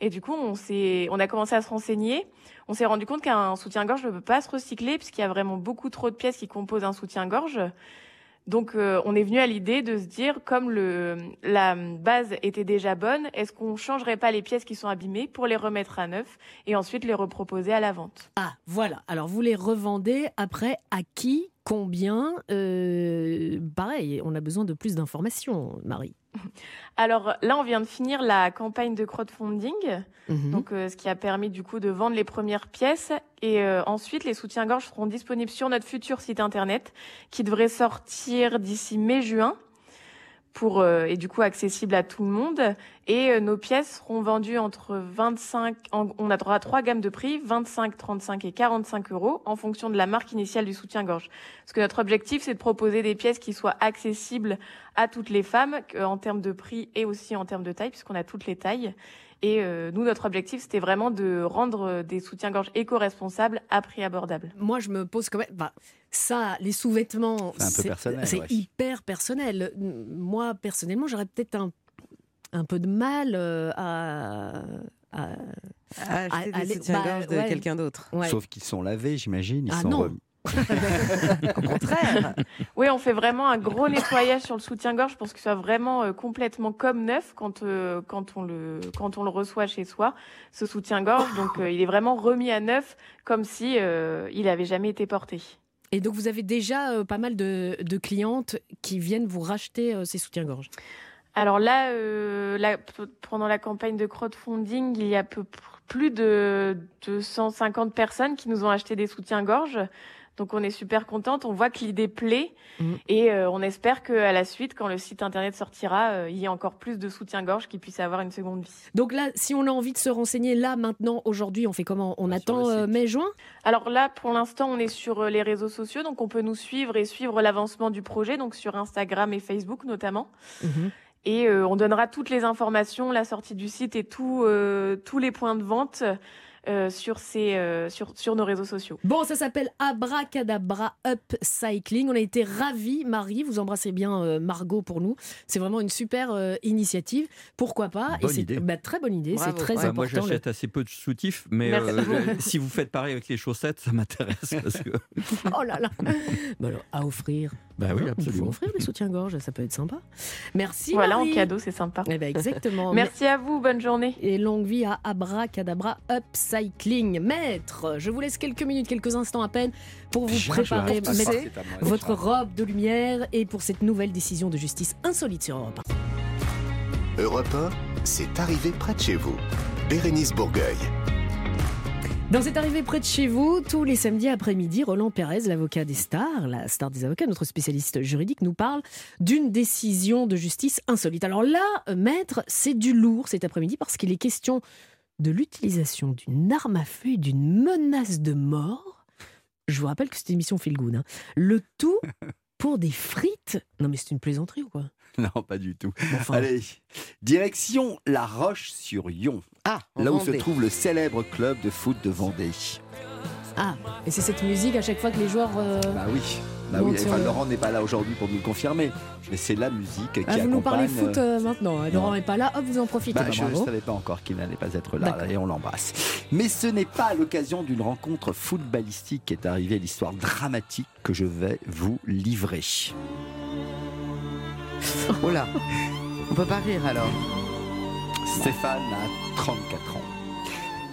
Et du coup, on s'est, on a commencé à se renseigner. On s'est rendu compte qu'un soutien-gorge ne peut pas se recycler puisqu'il y a vraiment beaucoup trop de pièces qui composent un soutien-gorge. Donc, euh, on est venu à l'idée de se dire, comme la base était déjà bonne, est-ce qu'on changerait pas les pièces qui sont abîmées pour les remettre à neuf et ensuite les reproposer à la vente? Ah, voilà. Alors, vous les revendez après à qui? Combien Euh, Pareil, on a besoin de plus d'informations, Marie. Alors là, on vient de finir la campagne de crowdfunding, Mhm. donc euh, ce qui a permis du coup de vendre les premières pièces. Et euh, ensuite, les soutiens-gorge seront disponibles sur notre futur site internet, qui devrait sortir d'ici mai-juin, pour euh, et du coup accessible à tout le monde. Et euh, nos pièces seront vendues entre 25, en- on a droit à trois gammes de prix, 25, 35 et 45 euros, en fonction de la marque initiale du soutien-gorge. Parce que notre objectif, c'est de proposer des pièces qui soient accessibles à toutes les femmes, en termes de prix et aussi en termes de taille, puisqu'on a toutes les tailles. Et euh, nous, notre objectif, c'était vraiment de rendre euh, des soutiens-gorge éco-responsables à prix abordable. Moi, je me pose quand même. bah, ça, les sous-vêtements, C'est un peu personnel, C'est ouais. hyper personnel. Moi, personnellement, j'aurais peut-être un, un peu de mal euh, à. à- À acheter à- des à- soutiens-gorge bah, de ouais. quelqu'un d'autre. ouais. Sauf qu'ils sont lavés, j'imagine. Ils Ah sont non. Au contraire. Oui, on fait vraiment un gros nettoyage sur le soutien-gorge pour qu'il soit vraiment euh, complètement comme neuf quand, euh, quand, on le, quand on le reçoit chez soi, ce soutien-gorge. Donc, euh, il est vraiment remis à neuf comme si il avait jamais été porté. Et donc, vous avez déjà pas mal de, de clientes qui viennent vous racheter ces soutiens-gorge. Alors là, pendant la campagne de crowdfunding, il y a peu, plus de 250 personnes qui nous ont acheté des soutiens-gorge. Donc on est super contente, on voit que l'idée plaît. Mhm. et euh, on espère qu'à la suite, quand le site internet sortira, euh, il y ait encore plus de soutiens-gorge qui puissent avoir une seconde vie. Donc là, si on a envie de se renseigner là, maintenant, aujourd'hui, on fait comment? On Bah, attend euh, mai-juin Alors là, pour l'instant, on est sur euh, les réseaux sociaux, donc on peut nous suivre et suivre l'avancement du projet, donc sur Instagram et Facebook notamment. Et euh, on donnera toutes les informations, la sortie du site et tout, euh, tous les points de vente euh, sur, ces, euh, sur, sur nos réseaux sociaux. Bon, ça s'appelle Abracadabra Upcycling. On a été ravis, Marie. Vous embrassez bien euh, Margot pour nous. C'est vraiment une super euh, initiative. Pourquoi pas? Bonne c'est idée. bah, très bonne idée. C'est très Ouais, important. moi, le- j'achète assez peu de soutifs, mais euh, si vous faites pareil avec les chaussettes, ça m'intéresse. Parce que... Oh là là. Bah alors, à offrir. Bah oui, Il faut absolument. offrir les soutiens-gorge, ça peut être sympa. Merci. voilà, Marie. en cadeau, c'est sympa. Eh ben, exactement. Merci à vous, bonne journée. Et longue vie à Abracadabra Upcycling. Maître, je vous laisse quelques minutes, quelques instants à peine pour vous je préparer, votre robe de lumière et pour cette nouvelle décision de justice insolite sur Europe 1. Europe 1, c'est arrivé près de chez vous. Bérénice Bourgueil. Dans cette arrivée près de chez vous, tous les samedis après-midi, Roland Pérez, l'avocat des stars, la star des avocats, notre spécialiste juridique, nous parle d'une décision de justice insolite. Alors là, euh, maître, c'est du lourd cet après-midi parce qu'il est question de l'utilisation d'une arme à feu et d'une menace de mort. Je vous rappelle que c'est une émission feel good. hein. Le tout pour des frites. Non mais c'est une plaisanterie ou quoi? Non, pas du tout. Enfin, Allez, direction La Roche-sur-Yon, Ah, là où se trouve le célèbre club de foot de Vendée. Ah, et c'est cette musique à chaque fois que les joueurs... euh, Bah oui, bah oui. Enfin, Laurent n'est pas là aujourd'hui pour nous le confirmer, mais c'est la musique qui Ah, vous accompagne. nous parlez foot euh, maintenant. hein. Laurent n'est pas là, hop, vous en profitez. Bah, Bah, je ne savais pas encore qu'il n'allait pas être là, et on l'embrasse. Mais ce n'est pas à l'occasion d'une rencontre footballistique qu'est arrivée l'histoire dramatique que je vais vous livrer. Oh là. On peut pas rire alors. Stéphane a 34 ans.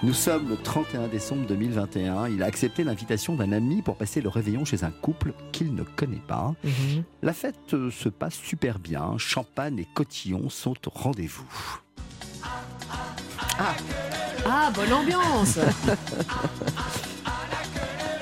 Nous sommes le 31 décembre 2021. Il a accepté l'invitation d'un ami pour passer le réveillon chez un couple qu'il ne connaît pas. Mhm. La fête euh, se passe super bien. Champagne et cotillon sont au rendez-vous. Ah, bonne ambiance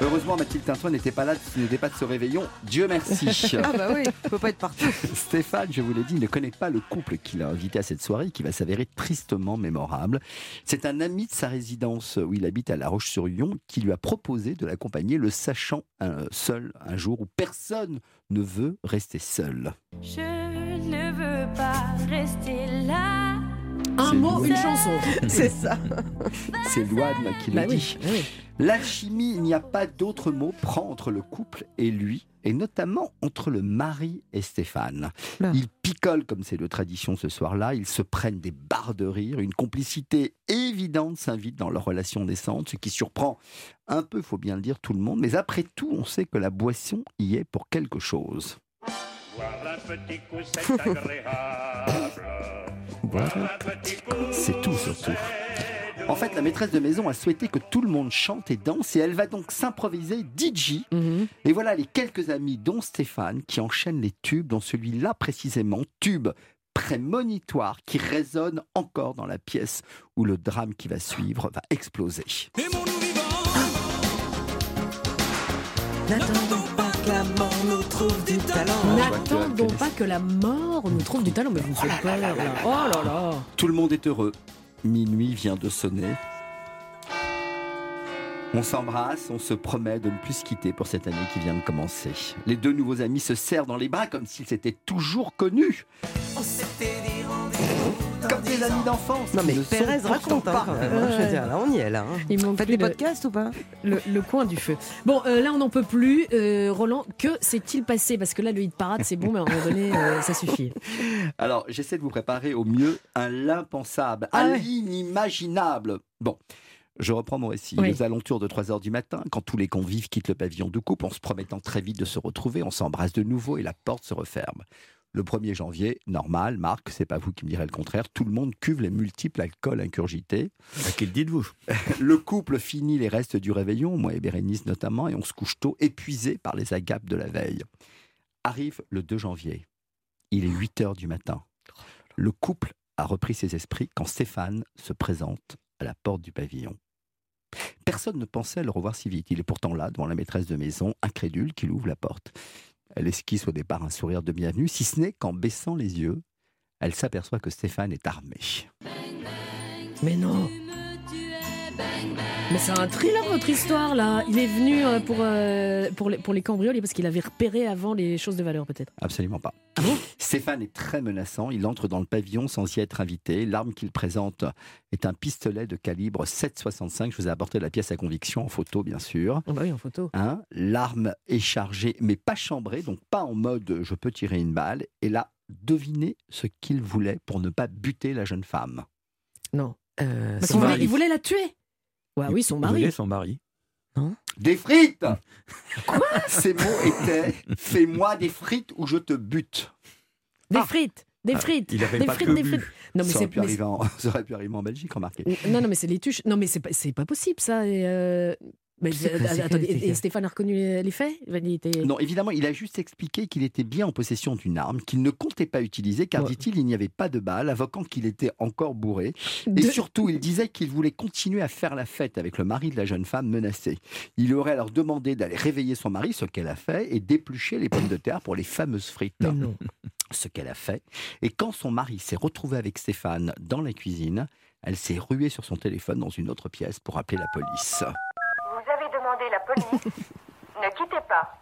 Heureusement, Mathilde Tintoin n'était pas là, n'était pas de ce réveillon. Dieu merci. Ah bah oui, on peut pas être partout. Stéphane, je vous l'ai dit, ne connaît pas le couple qu'il a invité à cette soirée qui va s'avérer tristement mémorable. C'est un ami de sa résidence où il habite à La Roche-sur-Yon qui lui a proposé de l'accompagner, le sachant euh, seul un jour où personne ne veut rester seul. Je ne veux pas rester là. Un mot, Louane. une chanson. C'est ça. C'est Loane qui le Bah dit. bah oui. L'alchimie, il n'y a pas d'autre mot, prend entre le couple et lui, et notamment entre le mari et Stéphane. Là. Ils picolent comme c'est de tradition ce soir-là, ils se prennent des barres de rire, une complicité évidente s'invite dans leur relation naissante, ce qui surprend un peu, faut bien le dire, tout le monde, mais après tout, on sait que la boisson y est pour quelque chose. C'est tout surtout. En fait, la maîtresse de maison a souhaité que tout le monde chante et danse et elle va donc s'improviser DJ. Mhm. Et voilà les quelques amis, dont Stéphane, qui enchaînent les tubes, dont celui-là précisément, tube prémonitoire qui résonne encore dans la pièce où le drame qui va suivre va exploser. N'attendons pas que la mort nous trouve du talent. N'attendons pas que la mort nous trouve du talent. Mais vous me faites peur, là. Oh là là. Tout le monde est heureux. Minuit vient de sonner. On s'embrasse, on se promet de ne plus se quitter pour cette année qui vient de commencer. Les deux nouveaux amis se serrent dans les bras comme s'ils s'étaient toujours connus. Comme des amis d'enfance. Non mais ne Pérez raconte hein, quand pas. même. Je veux dire, là on y est là. hein. Il manque Faites plus des le, podcasts ou pas? le- le coin du feu. Bon, euh, là, on n'en peut plus. Euh, Roland, que s'est-il passé? Parce que là, le hit parade, c'est bon, mais à un moment donné, euh, ça suffit. Alors, j'essaie de vous préparer au mieux un l'impensable, Ah un ouais. l'inimaginable. Bon, je reprends mon récit. Oui. Aux alentours de 3 heures du matin, quand tous les convives quittent le pavillon de coupe, en se promettant très vite de se retrouver, on s'embrasse de nouveau et la porte se referme. Le 1er janvier, normal, Marc, c'est pas vous qui me direz le contraire, tout le monde cuve les multiples alcools incurgités. À qui le dites-vous? Le couple finit les restes du réveillon, moi et Bérénice notamment, et on se couche tôt, épuisé par les agapes de la veille. Arrive le 2 janvier. Il est 8 heures du matin. Le couple a repris ses esprits quand Stéphane se présente à la porte du pavillon. Personne ne pensait le revoir si vite. Il est pourtant là, devant la maîtresse de maison, incrédule, qu'il ouvre la porte. Elle esquisse au départ un sourire de bienvenue, si ce n'est qu'en baissant les yeux, elle s'aperçoit que Stéphane est armé. Mais non. Mais c'est un thriller, votre histoire, là. Il est venu euh, pour, euh, pour, les, pour les cambrioles parce qu'il avait repéré avant les choses de valeur, peut-être. Absolument pas. Ah bon? Stéphane est très menaçant. Il entre dans le pavillon sans y être invité. L'arme qu'il présente est un pistolet de calibre 7,65. Je vous ai apporté la pièce à conviction en photo, bien sûr. Oh bah oui, en photo. Hein, L'arme est chargée, mais pas chambrée, donc pas en mode je peux tirer une balle. Et là, devinez ce qu'il voulait pour ne pas buter la jeune femme. Non. Euh, Parce son qu'il voulait- mari. il voulait la tuer. Ouais, oui, son Il mari. voulait son mari. Des frites Quoi? Ces mots étaient Fais-moi des frites ou je te bute. Des Ah. frites. Des Ah, frites. il avait des pas frites, que des frites. Non, mais ça, aurait c'est. pu mais en, ça aurait pu arriver en Belgique, remarquez. Non, non, mais c'est les tuches. Non, mais c'est pas, pas possible, ça. Euh, Mais, attendez, c'est et, Stéphane a reconnu les, faits? Il était- Non, évidemment, il a juste expliqué qu'il était bien en possession d'une arme, qu'il ne comptait pas utiliser, car, Ouais. dit-il, il n'y avait pas de balles, invoquant qu'il était encore bourré. Et surtout, il disait qu'il voulait continuer à faire la fête avec le mari de la jeune femme menacée. Il aurait alors demandé d'aller réveiller son mari, ce qu'elle a fait, et d'éplucher les pommes de terre pour les fameuses frites. Mais non. Ce qu'elle a fait. Et quand son mari s'est retrouvé avec Stéphane dans la cuisine, elle s'est ruée sur son téléphone dans une autre pièce pour appeler la police. Demandé la police. ne quittez pas.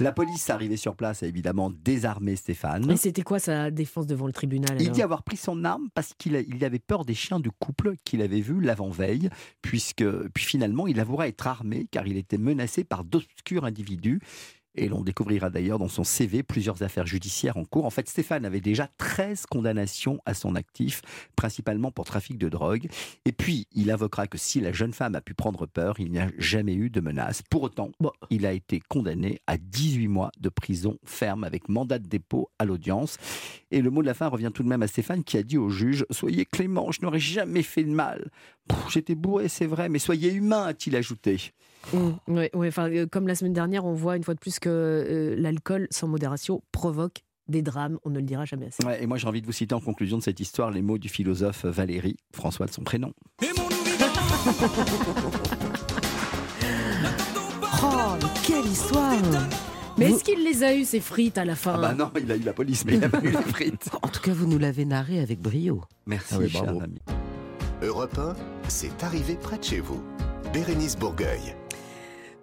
La police arrivée sur place a évidemment désarmé Stéphane. Mais c'était quoi sa défense devant le tribunal Il dit avoir pris son arme parce qu'il il avait peur des chiens de couple qu'il avait vus l'avant-veille, puisque puis finalement il avouera être armé car il était menacé par d'obscurs individus. Et l'on découvrira d'ailleurs dans son CV plusieurs affaires judiciaires en cours. En fait, Stéphane avait déjà 13 condamnations à son actif, principalement pour trafic de drogue. Et puis, il invoquera que si la jeune femme a pu prendre peur, il n'y a jamais eu de menace. Pour autant, Bon. il a été condamné à 18 mois de prison ferme avec mandat de dépôt à l'audience. Et le mot de la fin revient tout de même à Stéphane qui a dit au juge Soyez clément, je n'aurais jamais fait de mal. J'étais bourré, c'est vrai, mais soyez humain, a-t-il ajouté. Mm, ouais, ouais, enfin, euh, comme la semaine dernière, on voit une fois de plus que euh, l'alcool sans modération provoque des drames. On ne le dira jamais assez. Ouais, et moi, j'ai envie de vous citer en conclusion de cette histoire les mots du philosophe Valérie, François de son prénom. Oh, mais quelle histoire Mais est-ce qu'il les a eu ces frites à la fin? Ah bah non, il a eu la police, mais il n'a pas eu les frites. En tout cas, vous nous l'avez narré avec brio. Merci, Ah cher bravo. ami. Europe 1, c'est arrivé près de chez vous. Bérénice Bourgueil.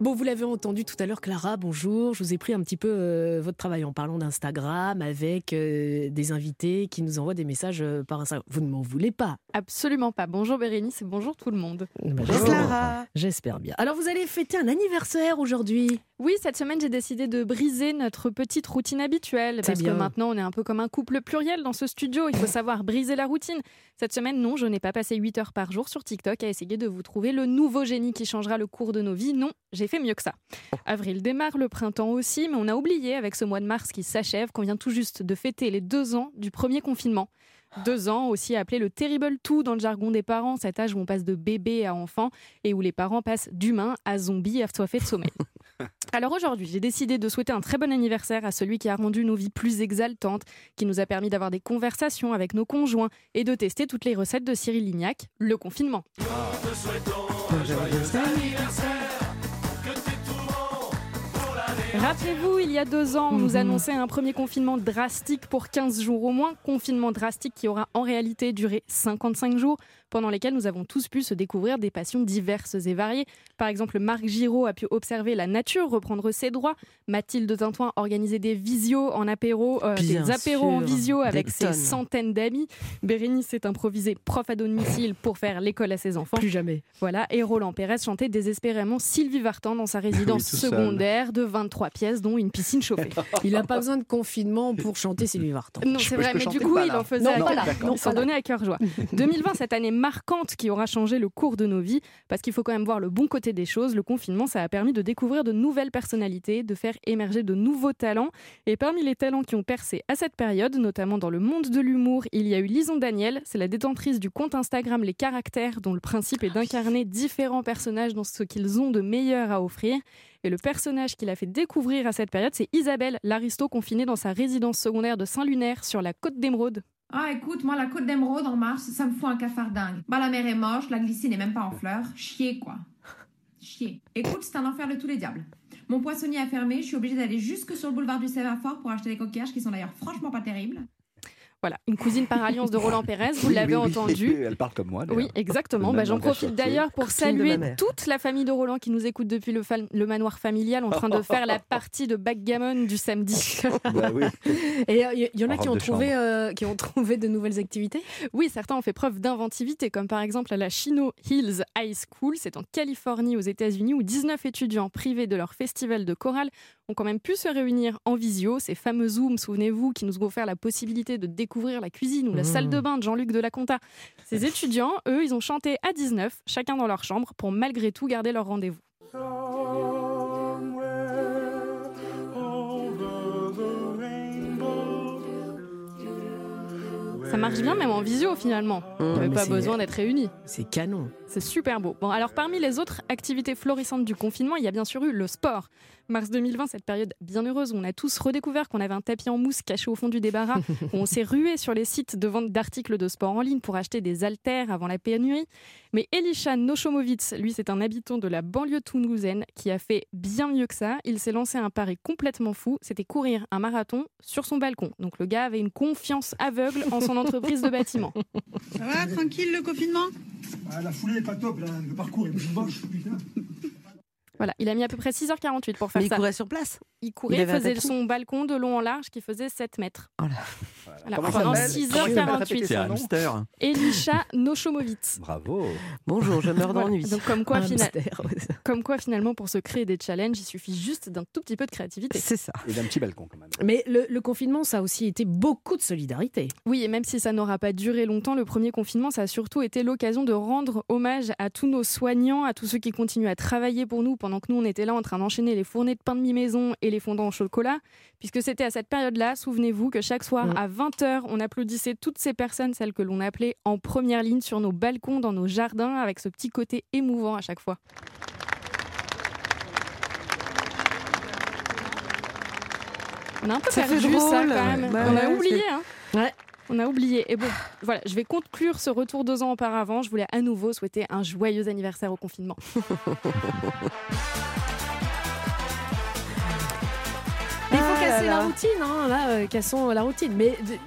Bon, vous l'avez entendu tout à l'heure, Clara, bonjour. Je vous ai pris un petit peu euh, votre travail en parlant d'Instagram avec euh, des invités qui nous envoient des messages euh, par Instagram. Vous ne m'en voulez pas Absolument pas. Bonjour Bérénice et bonjour tout le monde. Bonjour, Clara. J'espère bien. Alors, vous allez fêter un anniversaire aujourd'hui. Oui, cette semaine, j'ai décidé de briser notre petite routine habituelle. Parce bien. que maintenant, on est un peu comme un couple pluriel dans ce studio. Il faut savoir briser la routine. Cette semaine, non, je n'ai pas passé 8 heures par jour sur TikTok à essayer de vous trouver le nouveau génie qui changera le cours de nos vies. Non, j'ai fait mieux que ça. Avril démarre, le printemps aussi, mais on a oublié avec ce mois de mars qui s'achève qu'on vient tout juste de fêter les deux ans du premier confinement. Deux ans, aussi appelé le terrible two dans le jargon des parents, cet âge où on passe de bébé à enfant et où les parents passent d'humain à zombie assoiffé de sommeil. Alors aujourd'hui, j'ai décidé de souhaiter un très bon anniversaire à celui qui a rendu nos vies plus exaltantes, qui nous a permis d'avoir des conversations avec nos conjoints et de tester toutes les recettes de Cyril Lignac, le confinement. Rappelez-vous, il y a deux ans, on nous annonçait un premier confinement drastique pour 15 jours au moins. Confinement drastique qui aura en réalité duré 55 jours, pendant lesquels nous avons tous pu se découvrir des passions diverses et variées. Par exemple, Marc Giraud a pu observer la nature, reprendre ses droits. Mathilde Tintoin organisait des visios en apéro, euh, des apéros en visio avec ses tonnes. centaines d'amis. Bérénice s'est improvisée prof à domicile pour faire l'école à ses enfants. Plus jamais. Voilà, et Roland Pérez chantait désespérément Sylvie Vartan dans sa résidence seul. secondaire de 23 pièces, dont une piscine chauffée. Il n'a pas besoin de confinement pour chanter Sylvie Vartan. Non, c'est vrai, mais du coup, il en faisait Non, à cœur- non, s'en là. donnaient à cœur joie. 2020, cette année marquante qui aura changé le cours de nos vies, parce qu'il faut quand même voir le bon côté des choses. Le confinement, ça a permis de découvrir de nouvelles personnalités, de faire émerger de nouveaux talents. Et parmi les talents qui ont percé à cette période, notamment dans le monde de l'humour, il y a eu Lison Daniel, c'est la détentrice du compte Instagram Les Caractères, dont le principe est d'incarner différents personnages dans ce qu'ils ont de meilleur à offrir. Et le personnage qu'il a fait découvrir à cette période, c'est Isabelle, l'aristo confinée dans sa résidence secondaire de Saint-Lunaire sur la côte d'Émeraude. Ah, écoute, moi, la côte d'émeraude en mars, ça me fout un cafard dingue. Bah, la mer est moche, la glycine n'est même pas en fleurs. Chier, quoi. Chier. Écoute, c'est un enfer de tous les diables. Mon poissonnier a fermé, je suis obligée d'aller jusque sur le boulevard du Sémaphore pour acheter des coquillages qui sont d'ailleurs franchement pas terribles. Voilà, une cousine par alliance de Roland Pérez, vous l'avez oui, oui. entendu. Elle parle comme moi. Oui, exactement. Bah, J'en profite d'ailleurs pour saluer toute la famille de Roland qui nous écoute depuis le, manoir familial en train de faire la partie de backgammon du samedi. Bah oui. Et il y, en a En qui ont, trouvé, euh, qui ont trouvé de nouvelles activités? Oui, certains ont fait preuve d'inventivité, comme par exemple à la Chino Hills High School, c'est en Californie aux États-Unis, où 19 étudiants privés de leur festival de chorale ont quand même pu se réunir en visio. Ces fameux Zooms, souvenez-vous, qui nous ont offert la possibilité de découvrir la cuisine ou la Mmh. salle de bain de Jean-Luc Delaconta. Ces étudiants, eux, ils ont chanté à 19, chacun dans leur chambre, pour malgré tout garder leur rendez-vous. Ça marche bien même en visio finalement. Il n'y avait mais pas besoin d'être réunis. C'est canon. C'est super beau. Bon, alors parmi les autres activités florissantes du confinement, il y a bien sûr eu le sport. Mars 2020, cette période bien heureuse où on a tous redécouvert qu'on avait un tapis en mousse caché au fond du débarras, où on s'est rué sur les sites de vente d'articles de sport en ligne pour acheter des haltères avant la pénurie. Mais Elisha Noshomovitz, lui, c'est un habitant de la banlieue toulousaine qui a fait bien mieux que ça. Il s'est lancé un pari complètement fou, c'était courir un marathon sur son balcon. Donc le gars avait une confiance aveugle en son entreprise de bâtiment. Ça va, tranquille le confinement? Ah, la foulée est pas top, là. le parcours est moche, putain. Voilà, il a mis à peu près 6h48 pour faire Mais il ça. courait sur place. Il courait, Il un faisait son balcon de long en large qui faisait 7 mètres. Oh là. Voilà, Comment pendant s'appelle Comment il s'appelle 6h48. Répétez C'est son un nom. hamster. Elisha Noshomovitz. Bravo. Bonjour, je meurs Voilà. d'ennui. Donc comme quoi, Un fina- comme quoi finalement pour se créer des challenges, il suffit juste d'un tout petit peu de créativité. C'est ça. Et d'un petit balcon quand même. Mais le, le confinement, ça a aussi été beaucoup de solidarité. Oui, et même si ça n'aura pas duré longtemps, le premier confinement, ça a surtout été l'occasion de rendre hommage à tous nos soignants, à tous ceux qui continuent à travailler pour nous pendant que nous, on était là en train d'enchaîner les fournées de pain de mi-maison et les fondants au chocolat. Puisque c'était à cette période-là, souvenez-vous, que chaque soir Mm. à 20h, on applaudissait toutes ces personnes, celles que l'on appelait en première ligne sur nos balcons, dans nos jardins, avec ce petit côté émouvant à chaque fois. On a un peu Ça perdu ça drôle. quand même. Bah on a oublié, hein. Ouais. On a oublié. Et bon, voilà, je vais conclure ce retour deux ans auparavant. Je voulais à nouveau souhaiter un joyeux anniversaire au confinement. là casser là. la routine, hein, là, euh, cassons la routine. Mais de-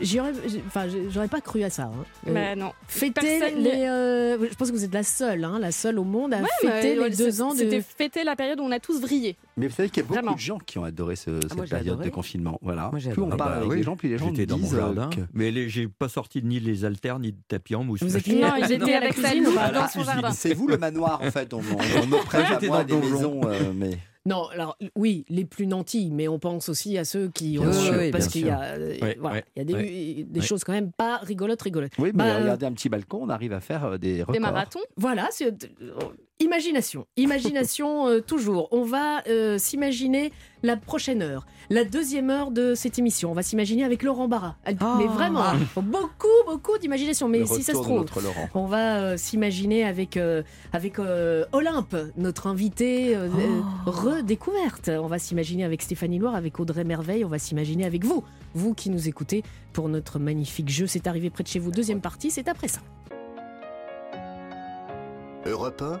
j'y aurais, j'ai- enfin, j'aurais pas cru à ça. hein. Euh, Bah non. Fêter Personne- les. euh, je pense que vous êtes la seule, hein, la seule au monde à Ouais, fêter mais, les deux c'est- ans de. C'était fêter la période où on a tous vrillé. Mais vous savez qu'il y a beaucoup Vraiment. de gens qui ont adoré ce- cette moi, j'ai période adoré. de confinement. Voilà. Moi, j'ai plus on parle Ah bah avec oui. les gens, plus les gens J'étais dans mon euh, jardin, que- mais les- j'ai pas sorti ni les haltères ni de tapis en mousse. Vous êtes Non, ils étaient à la avec sa cuisine ou loupe pas dans son jardin. C'est vous le manoir en fait. On, on, on me prête à J'étais moi dans des le donjon. maisons, euh, mais Non, alors oui, les plus nantis, mais on pense aussi à ceux qui ont. Bien sûr, oui, parce qu'il y a, euh, voilà, y des, des Ouais. choses quand même pas rigolotes, rigolotes. oui, mais Bah, regardez un petit balcon, on arrive à faire euh, des records. Des marathons. Voilà, c'est- euh, imagination, imagination euh, toujours. On va euh, s'imaginer la prochaine heure, la deuxième heure de cette émission. On va s'imaginer avec Laurent Barra. Oh. Mais vraiment, faut beaucoup, beaucoup d'imagination. Mais Le si ça se trouve, notre Laurent. on va euh, s'imaginer avec, euh, avec euh, Olympe, notre invité euh, euh, redécouverte. On va s'imaginer avec Stéphanie Loire, avec Audrey Merveille. On va s'imaginer avec vous, vous qui nous écoutez pour notre magnifique jeu. C'est arrivé près de chez vous. Deuxième partie, c'est après ça. Europe 1,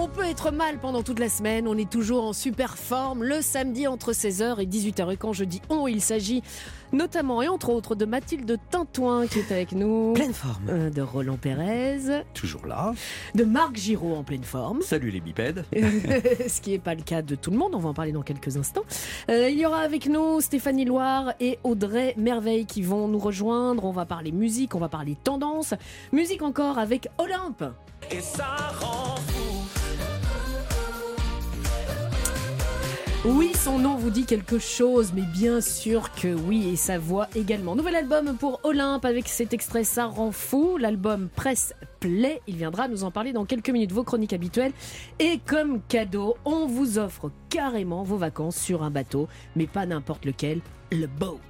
On peut être mal pendant toute la semaine, on est toujours en super forme le samedi entre 16h et 18h. Et quand je dis on, il s'agit notamment et entre autres de Mathilde Tintouin qui est avec nous, Pleine forme. euh, de Roland Pérez, Toujours là. de Marc Giraud en pleine forme. Salut les bipèdes. Ce qui n'est pas le cas de tout le monde, on va en parler dans quelques instants. Euh, il y aura avec nous Stéphanie Loire et Audrey Merveille qui vont nous rejoindre. On va parler musique, on va parler tendance. Musique encore avec Olympe. Oui, son nom vous dit quelque chose, mais bien sûr que oui, et sa voix également. Nouvel album pour Olympe avec cet extrait Ça rend fou, l'album Presse Play. Il viendra nous en parler dans quelques minutes, vos chroniques habituelles. Et comme cadeau, on vous offre carrément vos vacances sur un bateau, mais pas n'importe lequel, le boat.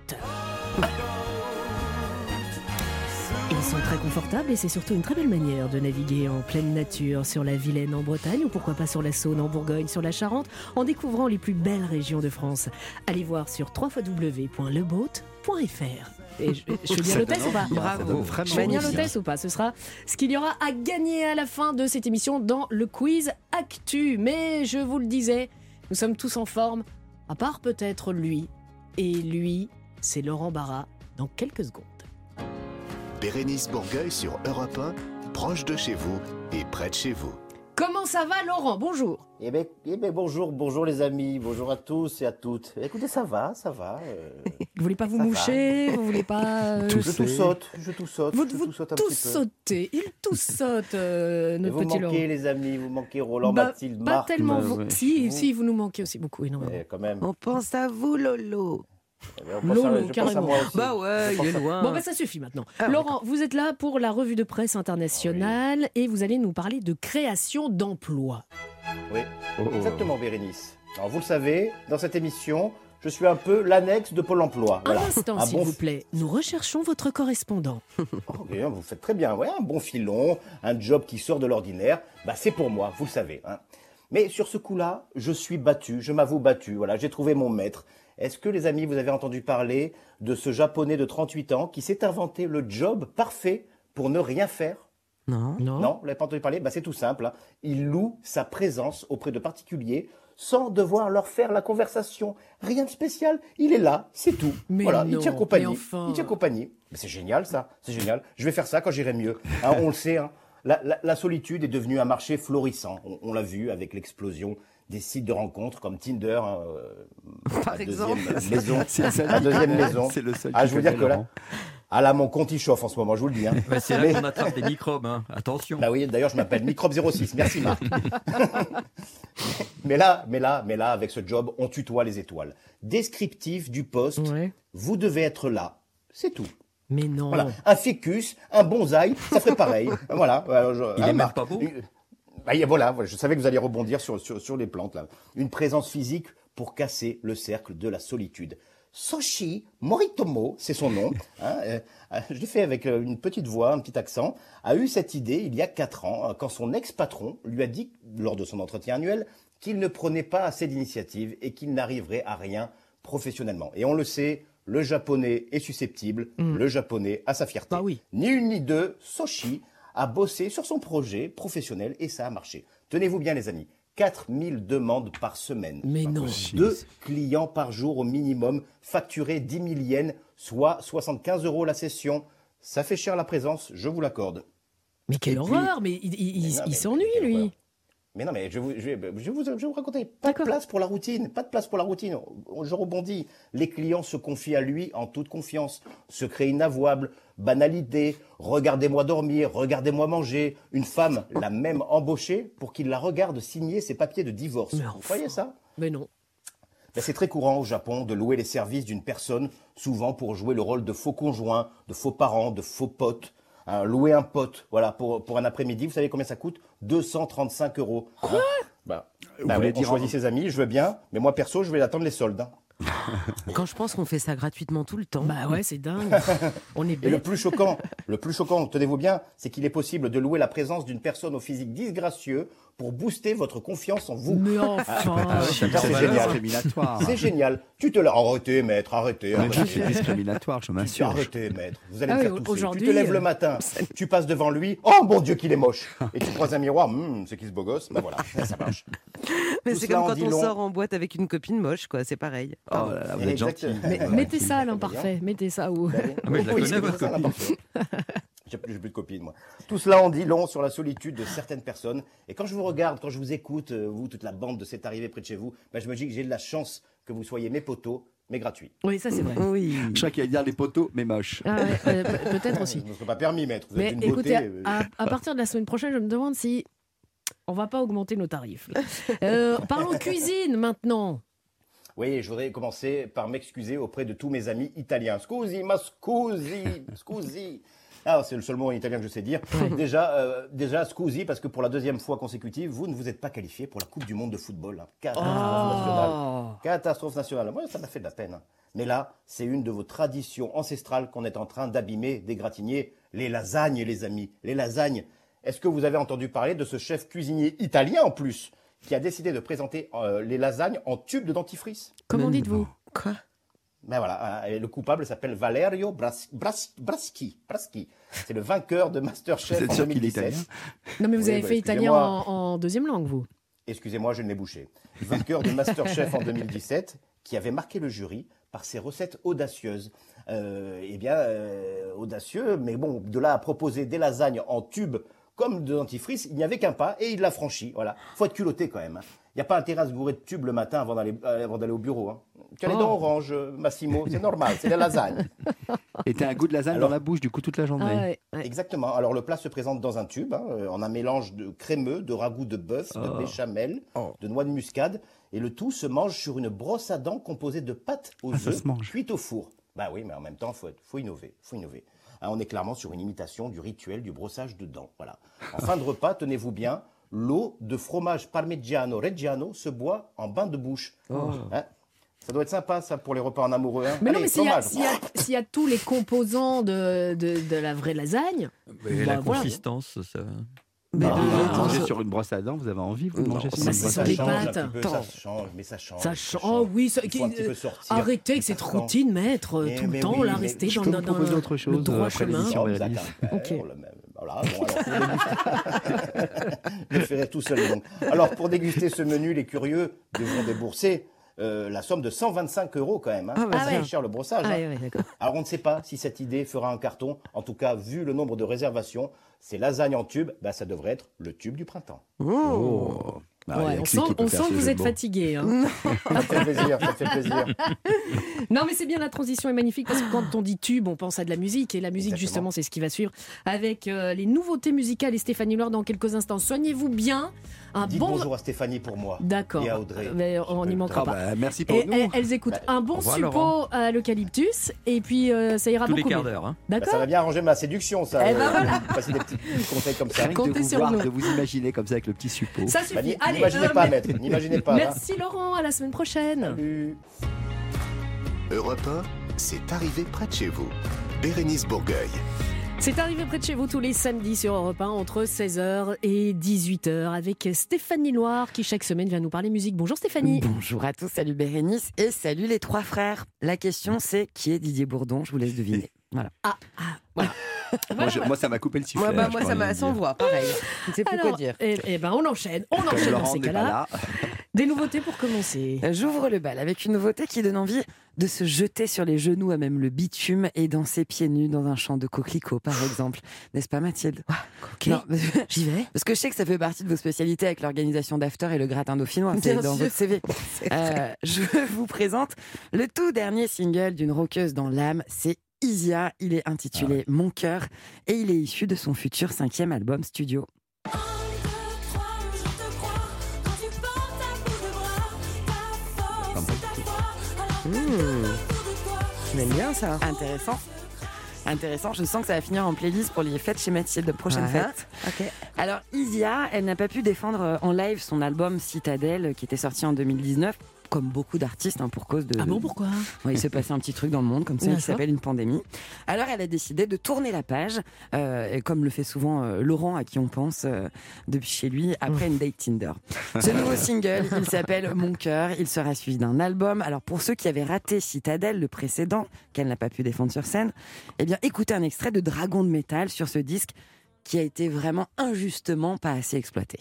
Ils sont très confortables et c'est surtout une très belle manière de naviguer en pleine nature sur la Vilaine en Bretagne ou pourquoi pas sur la Saône en Bourgogne, sur la Charente, en découvrant les plus belles régions de France. Allez voir sur www.leboat.fr. Et je, je fais bien l'hôtesse ou pas? Bravo. Je bien l'hôtesse ou pas? Ce sera ce qu'il y aura à gagner à la fin de cette émission dans le quiz Actu. Mais je vous le disais, nous sommes tous en forme, à part peut-être lui. Et lui, c'est Laurent Barra dans quelques secondes. Bérénice Bourgueil sur Europe 1, proche de chez vous et près de chez vous. Comment ça va Laurent? Bonjour. Eh bien, eh ben, bonjour, bonjour les amis, bonjour à tous et à toutes. Écoutez, ça va, ça va. euh, Vous voulez pas vous Ça va. moucher? Vous voulez pas euh, je tout saute, je tout saute, Vous, je vous tout saute un tous petit peu. sautez, il tous saute, euh, notre vous petit manquez Laurent. les amis, vous manquez Roland, Bah, Mathilde, pas tellement bah, vous. ouais. Si, Vous. si, vous nous manquez aussi beaucoup, énormément. Eh, quand même. On pense à vous, Lolo. Eh Lolo, à carrément. Bah ouais, Je il est loin. Bon, bah ça suffit maintenant. Ah, Laurent, vous êtes là pour la revue de presse internationale et vous allez nous parler de création d'emplois. Oui, exactement, Bérénice. Alors, vous le savez, dans cette émission, je suis un peu l'annexe de Pôle emploi. Voilà. Un instant, s'il bon vous plaît. Nous recherchons votre correspondant. Oh, bien, vous faites très bien. Ouais, un bon filon, un job qui sort de l'ordinaire, bah, c'est pour moi, vous le savez. hein. Mais sur ce coup-là, je suis battu, je m'avoue battu. Voilà, j'ai trouvé mon maître. Est-ce que les amis, vous avez entendu parler de ce japonais de 38 ans qui s'est inventé le job parfait pour ne rien faire? Non. Non, vous l'avez pas entendu parler? Bah, C'est tout simple. hein. Il loue sa présence auprès de particuliers sans devoir leur faire la conversation. Rien de spécial. Il est là, c'est tout. Mais voilà, non, il tient compagnie. mais enfin. Il tient compagnie. Mais c'est génial ça, c'est génial. Je vais faire ça quand j'irai mieux. Hein, on le sait, hein, la, la- la solitude est devenue un marché florissant. On, on l'a vu avec l'explosion des sites de rencontres comme Tinder, hein, euh, Par exemple. deuxième maison. C'est le seul La deuxième maison. C'est le seul Ah, qui je veux dire que là, ah là, mon compte il chauffe en ce moment, je vous le dis. hein. Bah, c'est là Mais- qu'on attrape des microbes, hein. attention. bah oui, d'ailleurs, je m'appelle Microbe 06. Merci, Marc. mais là, mais là, mais là, avec ce job, on tutoie les étoiles. Descriptif du poste, Ouais. vous devez être là. C'est tout. Mais non. Voilà. Un ficus, un bonsaï, ça ferait pareil. voilà. Alors, je- Il hein, est même Marc, pas beau. une- bah, voilà, voilà, je savais que vous alliez rebondir sur, sur, sur les plantes. Là. Une présence physique pour casser le cercle de la solitude. Soshi Moritomo, c'est son nom. hein, euh, euh, je l'ai fait avec euh, une petite voix, un petit accent. A eu cette idée il y a quatre ans, quand son ex-patron lui a dit, lors de son entretien annuel, qu'il ne prenait pas assez d'initiatives et qu'il n'arriverait à rien professionnellement. Et on le sait, le japonais est susceptible, le japonais a sa fierté. Bah oui. Ni une ni deux, Soshi a bossé sur son projet professionnel et ça a marché. Tenez-vous bien les amis, 4000 demandes par semaine. Mais non. Deux clients par jour au minimum, facturés 10 000 yens, soit 75 euros la session. Ça fait cher la présence, je vous l'accorde. Mais quelle puis- horreur Mais il, il- s'ennuie, lui. horreur. Mais non, mais je, vous, je, je vous, je vais vous raconter. Pas de place pour la routine. Pas de place pour la routine. Je rebondis. Les clients se confient à lui en toute confiance. Secret inavouable, banalité. Regardez-moi dormir, regardez-moi manger. Une femme l'a même embauché pour qu'il la regarde signer ses papiers de divorce. Vous voyez ça? Mais non. Ben, c'est très courant au Japon de louer les services d'une personne, souvent pour jouer le rôle de faux conjoint, de faux parents, de faux potes. Hein, louer un pote, voilà, pour, pour un après-midi, vous savez combien ça coûte? 235 euros. Quoi? Bah, Vous bah voulez ouais, on dire choisit en- ses amis, je veux bien, mais moi perso, je vais attendre les soldes. Quand je pense qu'on fait ça gratuitement tout le temps. Bah ouais, c'est dingue. On est Et le plus choquant, le plus choquant, tenez-vous bien, c'est qu'il est possible de louer la présence d'une personne au physique disgracieux pour booster votre confiance en vous. Mais enfin. Ah, ça, c'est génial. C'est génial. Tu te l'as arrêté, maître, arrêtez. Arrêtez. c'est discriminatoire, je m'assure. Arrêtez, maître. Vous allez Ah me faire tousser. aujourd'hui, Tu te lèves euh, le matin, tu passes devant lui. Oh mon Dieu, qu'il est moche. Et tu croises un miroir. Hum, c'est qui ce beau gosse? Ben voilà, ça marche. Mais c'est comme quand on long. sort en boîte avec une copine moche, quoi. C'est pareil. Oh là là, vous êtes gentil. Mais- mettez ça à l'imparfait. Mettez ça où. Ah, mais je la Oui, connais, votre copine. J'ai plus, de copine, moi. Tout cela en dit long sur la solitude de certaines personnes. Et quand je vous regarde, quand je vous écoute, euh, vous, toute la bande de cette arrivée près de chez vous, ben, je me dis que j'ai de la chance que vous soyez mes poteaux, mais gratuits. Oui, ça c'est vrai. Oui. Je crois qu'il va dire les poteaux, mais moches. Ah ouais, euh, pe- Peut-être aussi. Ce ne serait pas permis, maître. Vous Mais êtes une écoutez, beauté. euh, à, à partir de la semaine prochaine, je me demande si on va pas augmenter nos tarifs. Euh, parlons cuisine maintenant. Oui, je voudrais commencer par m'excuser auprès de tous mes amis italiens. Scusi, ma scusi, scusi. Ah, c'est le seul mot en italien que je sais dire. Déjà, euh, déjà, scusi, parce que pour la deuxième fois consécutive, vous ne vous êtes pas qualifié pour la Coupe du Monde de football. hein. Catastrophe nationale. Oh. Catastrophe nationale. Moi, ça m'a fait de la peine. hein. Mais là, c'est une de vos traditions ancestrales qu'on est en train d'abîmer, d'égratigner. Les lasagnes, les amis. Les lasagnes. Est-ce que vous avez entendu parler de ce chef cuisinier italien en plus, qui a décidé de présenter euh, les lasagnes en tube de dentifrice? Comment dites-vous? Quoi? Ben voilà, euh, le coupable s'appelle Valerio Bras- Bras- Braschi. Braschi. C'est le vainqueur de Masterchef Vous êtes en sûr qu'il est 2017. italien Non, mais vous Oui, avez bah, fait italien en, en deuxième langue, vous. Excusez-moi, je ne l'ai bouché. Vainqueur de Masterchef en 2017, qui avait marqué le jury par ses recettes audacieuses. Euh, eh bien, euh, audacieux, mais bon, de là à proposer des lasagnes en tube comme de dentifrice, il n'y avait qu'un pas et il l'a franchi. Voilà. Faut être culotté quand même. hein. Il n'y a pas intérêt à se bourrer de tubes le matin avant d'aller euh, avant d'aller au bureau. Hein. Tu as les Oh. dents oranges, euh, Massimo, c'est normal, c'est la lasagne. Et t'as un goût de lasagne Alors- dans la bouche, du coup, toute la journée. Ah ouais, ouais. Exactement. Alors le plat se présente dans un tube, hein, euh, en un mélange de crémeux, de ragoût de bœuf, de Oh. béchamel, Oh. de noix de muscade, et le tout se mange sur une brosse à dents composée de pâtes aux Ah, œufs cuites au four. Bah oui, mais en même temps, faut, être- faut innover, faut innover. Hein, on est clairement sur une imitation du rituel du brossage de dents. Voilà. En fin de repas, tenez-vous bien, l'eau de fromage parmigiano reggiano se boit en bain de bouche. Hein ça doit être sympa, ça, pour les repas en amoureux. hein. Mais non, mais s'il y, a- y y tous les composants de, de, de la vraie lasagne, Mais bah, la voilà. consistance, ça. Mais Ah, de- manger de- sur une brosse à dents, vous avez envie, vous de Non, manger sur ça, une brosse à dents? peu, ça Attends. change, mais ça change. ça change. Oh oui, ça, Il qui- faut un petit peu euh, sortir. arrêtez avec cette routine, maître, Mais- tout le temps, oui, là, rester dans, dans le- autre chose, le droit après chemin. Ok. Voilà, bon, alors, pour déguster- je ferai tout seul. donc. Alors, pour déguster ce menu, les curieux devront débourser euh, la somme de 125 euros quand même. hein. Ah, bah, ouais. cher le brossage. Ah, hein. Alors, on ne sait pas si cette idée fera un carton. En tout cas, vu le nombre de réservations, ces lasagnes en tube, bah, ça devrait être le tube du printemps. Oh. Bah, Ouais, que on sent, on que vous êtes fatigué. hein. Ça fait plaisir, ça fait plaisir. Non, mais c'est bien, la transition est magnifique parce que quand on dit tube, on pense à de la musique. Et la musique, Exactement. justement, c'est ce qui va suivre avec euh, les nouveautés musicales et Stéphanie Loire dans quelques instants. Soignez-vous bien. Un Dites bon. bonjour à Stéphanie pour moi. D'accord. Et à Audrey. Mais on n'y manquera Ah pas. bah, merci pour Et nous. elles, elles écoutent un bon revoir, suppôt Laurent. à l'eucalyptus et puis euh, ça ira Tous les beaucoup quarts mieux. d'heure. hein. Bah, ça D'accord va bien arranger ma séduction, ça. Eh ben euh, voilà. Passer des petits conseils comme ça. De vous sur voir, nous. de vous imaginer comme ça avec le petit suppôt. Ça Bah, suffit. Allez, N'imaginez pas, maître. N'imaginez pas. hein. Merci Laurent, à la semaine prochaine. Salut. Europe 1, c'est arrivé près de chez vous. Bérénice Bourgueil. C'est arrivé près de chez vous tous les samedis sur Europe 1 entre 16h et 18h avec Stéphanie Loire qui chaque semaine vient nous parler musique. Bonjour Stéphanie. Bonjour à tous, salut Bérénice et salut les trois frères. La question c'est qui est Didier Bourdon? Je vous laisse deviner. Voilà. Ah, ah, voilà. moi, je- moi, ça m'a coupé le sifflet. Moi, bah, moi ça m'a sans voix, pareil. Je ne sais plus Alors, quoi dire. eh, eh ben, on enchaîne. On Comme enchaîne dans Laurent ces n'est pas cas-là. là. Des nouveautés pour commencer. J'ouvre le bal avec une nouveauté qui donne envie de se jeter sur les genoux à même le bitume et danser pieds nus dans un champ de coquelicots, par exemple. N'est-ce pas, Mathilde? Non, J'y vais. Parce que je sais que ça fait partie de vos spécialités avec l'organisation d'after et le gratin dauphinois. C'est dans sûr. votre CV. Euh, je vous présente le tout dernier single d'une rockeuse dans l'âme. C'est Isia. Il est intitulé Mon cœur et il est issu de son futur cinquième album studio. J'aime bien ça. Intéressant. Intéressant, je sens que ça va finir en playlist pour les fêtes chez Mathilde, prochaine Ouais. fête. Alors Isia, elle n'a pas pu défendre euh, en live son album Citadelle qui était sorti en 2019, comme beaucoup d'artistes hein, pour cause de... Ah bon, pourquoi Ouais, il s'est passé un petit truc dans le monde comme ça qui s'appelle une pandémie. Alors elle a décidé de tourner la page, euh, et comme le fait souvent euh, Laurent à qui on pense euh, depuis chez lui, après une date Tinder. Ce nouveau single, il s'appelle Mon cœur, il sera suivi d'un album. Alors pour ceux qui avaient raté Citadelle, le précédent, qu'elle n'a pas pu défendre sur scène, eh bien écoutez un extrait de Dragon de métal sur ce disque qui a été vraiment injustement pas assez exploité.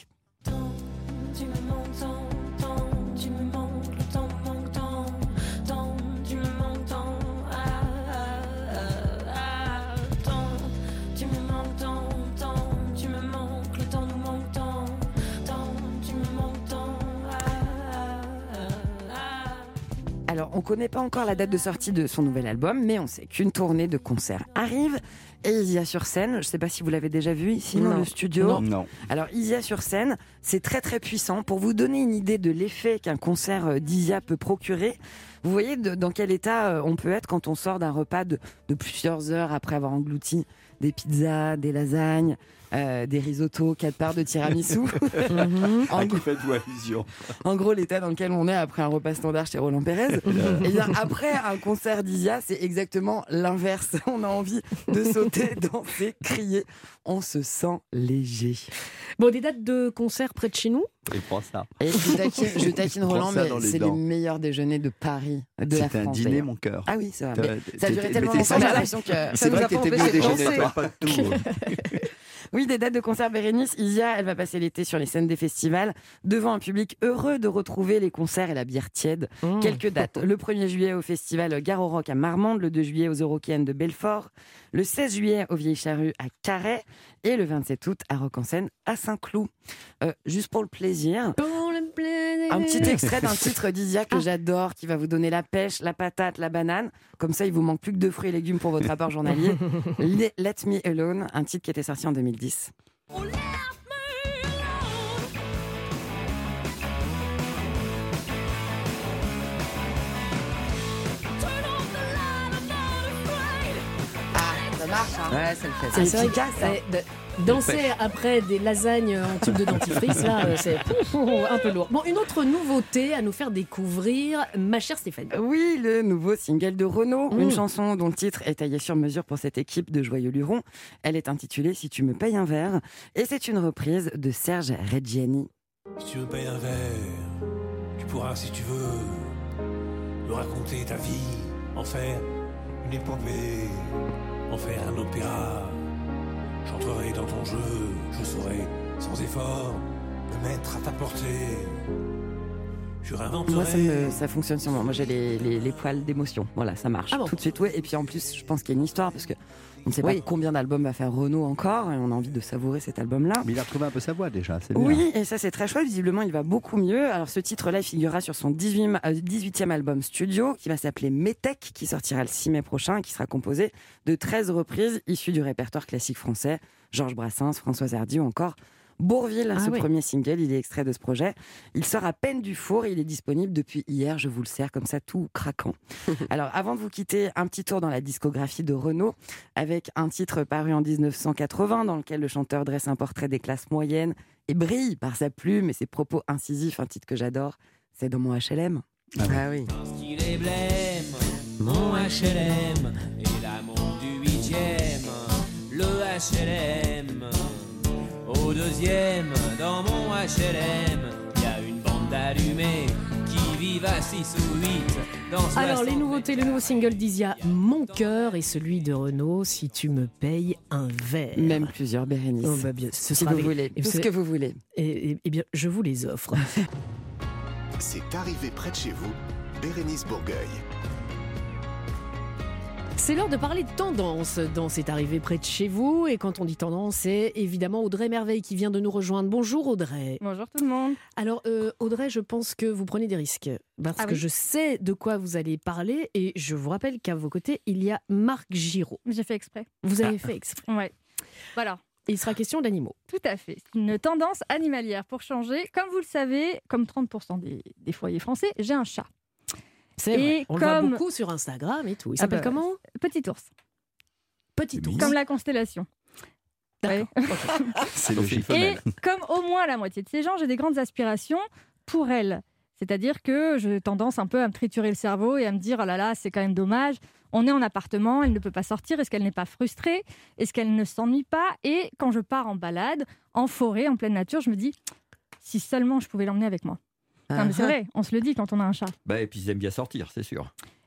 Alors, on ne connaît pas encore la date de sortie de son nouvel album, mais on sait qu'une tournée de concerts arrive. Et Isia sur scène, je ne sais pas si vous l'avez déjà vu ici dans le studio. Non. Non. Alors, Isia sur scène, c'est très très puissant. Pour vous donner une idée de l'effet qu'un concert euh, d'Isia peut procurer, vous voyez de- dans quel état euh, on peut être quand on sort d'un repas de, de plusieurs heures après avoir englouti des pizzas, des lasagnes, euh, des risottos, quatre parts de tiramisu. en, À qui faites-vous allusion? En gros, l'état dans lequel on est après un repas standard chez Roland Pérez. Et bien, après un concert d'Isia, c'est exactement l'inverse. On a envie de sauter, danser, crier. On se sent léger. Bon, des dates de concert près de chez nous? Et prends ça. Et je taquine, je taquine Prends Roland, mais c'est les meilleurs déjeuners de Paris, de la C'était un France. dîner, mon cœur. Ah oui, c'est vrai. Mais ça a duré t'étais- tellement longtemps, j'ai l'impression que ça C'est nous vrai a que pas t'étais de déjeuner, toi. Pas tout. Oui, des dates de concert Bérénice. Isia, elle va passer l'été sur les scènes des festivals devant un public heureux de retrouver les concerts et la bière tiède. Mmh. Quelques dates. Le 1er juillet au festival Garo Rock à Marmande, le 2 juillet aux Eurokéennes de Belfort, le 16 juillet au Vieilles Charrues à Carhaix et le 27 août à Rock en Seine à Saint-Cloud. Euh, juste pour le plaisir, un petit extrait d'un titre d'Isia que j'adore, qui va vous donner la pêche, la patate, la banane. Comme ça, il vous manque plus que deux fruits et légumes pour votre rapport journalier. Let Let Me Alone, un titre qui était sorti en 2010. Ça marche, hein Ouais, ça le fait. C'est vrai danser après des lasagnes en tube de dentifrice, là, euh, c'est un peu lourd. Bon, une autre nouveauté à nous faire découvrir, ma chère Stéphanie. Oui, le nouveau single de Renault, Mmh. une chanson dont le titre est taillé sur mesure pour cette équipe de Joyeux Luron. Elle est intitulée Si tu me payes un verre et c'est une reprise de Serge Reggiani. Si tu me payes un verre, tu pourras, si tu veux, me raconter ta vie, en faire une épopée, en faire un opéra. J'entrerai dans ton jeu, je saurai, sans effort, me mettre à ta portée. Je réinventerai. Moi, ça, me- ça fonctionne sur moi. Moi, j'ai les, les- les poils d'émotion. Voilà, ça marche Ah bon tout de suite. Ouais. Et puis en plus, je pense qu'il y a une histoire parce que on ne sait Oui. pas combien d'albums va faire Renault encore et on a envie de savourer cet album-là. Mais il a retrouvé un peu sa voix déjà, c'est bien. Oui, et ça c'est très chouette. Visiblement, il va beaucoup mieux. Alors, ce titre-là, il figurera sur son 18e, euh, 18e album studio, qui va s'appeler Metec, qui sortira le 6 mai prochain, et qui sera composé de 13 reprises issues du répertoire classique français. Georges Brassens, Françoise Hardy ou encore Bourville, Ah ce oui. premier single, il est extrait de ce projet. Il sort à peine du four et il est disponible depuis hier, je vous le sers, comme ça, tout craquant. Alors, avant de vous quitter, un petit tour dans la discographie de Renault, avec un titre paru en 1980, dans lequel le chanteur dresse un portrait des classes moyennes et brille par sa plume et ses propos incisifs, un titre que j'adore, c'est dans mon HLM. Ah oui. qu'il est blême, mon HLM et l'amour du huitième, le HLM. Au deuxième, dans mon HLM, y a une bande allumée qui vivaces 6 ou 8 dans Alors, les 60 nouveautés, le nouveau single d'Isia, Mon cœur, et celui de Renaud, Si tu me payes un verre. Même plusieurs, Bérénice. Oh, bah, bien, ce si sera vous avec- voulez, et tout ce que vous voulez. Et, et- eh bien, je vous les offre. C'est arrivé près de chez vous, Bérénice Bourgueil. C'est l'heure de parler de tendance dans C'est arrivé près de chez vous. Et quand on dit tendance, c'est évidemment Audrey Merveille qui vient de nous rejoindre. Bonjour Audrey. Bonjour tout le monde. Alors euh, Audrey, je pense que vous prenez des risques parce Ah que oui je sais de quoi vous allez parler et je vous rappelle qu'à vos côtés, il y a Marc Giraud. J'ai fait exprès. Vous avez Ah. fait exprès. Ouais. Voilà. Il sera question d'animaux. Tout à fait. Une tendance animalière pour changer. Comme vous le savez, comme 30% des, des foyers français, j'ai un chat. C'est vrai. On le voit comme- beaucoup sur Instagram et tout. Il Ah s'appelle bah, comment Petit ours. Petit ours. Comme la constellation. Ouais. C'est logique. Et comme au moins la moitié de ces gens, j'ai des grandes aspirations pour elle. C'est-à-dire que j'ai tendance un peu à me triturer le cerveau et à me dire, oh là là, c'est quand même dommage. On est en appartement, elle ne peut pas sortir. Est-ce qu'elle n'est pas frustrée? Est-ce qu'elle ne s'ennuie pas? Et quand je pars en balade, en forêt, en pleine nature, je me dis, si seulement je pouvais l'emmener avec moi. C'est Ah. vrai, on se le dit quand on a un chat. Bah, et puis ils aiment bien sortir, c'est sûr.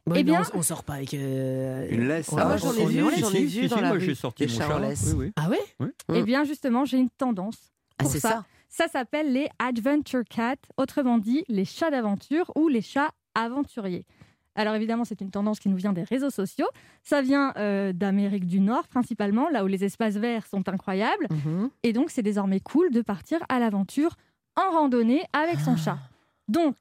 Ouais, Eh mais bien- on, on sort pas avec euh, Une laisse, on- ah, moi, j'en ai vu, j'en ai vu dans la moi j'ai sorti mon chat. en là. laisse. Oui, oui. Ah ouais Eh bien, justement, j'ai une tendance Ah, pour c'est ça. ça. Ça s'appelle les adventure cats, autrement dit les chats d'aventure ou les chats aventuriers. Alors évidemment, c'est une tendance qui nous vient des réseaux sociaux. Ça vient euh, d'Amérique du Nord principalement, là où les espaces verts sont incroyables. Mhm. Et donc, c'est désormais cool de partir à l'aventure en randonnée avec son chat. Donc,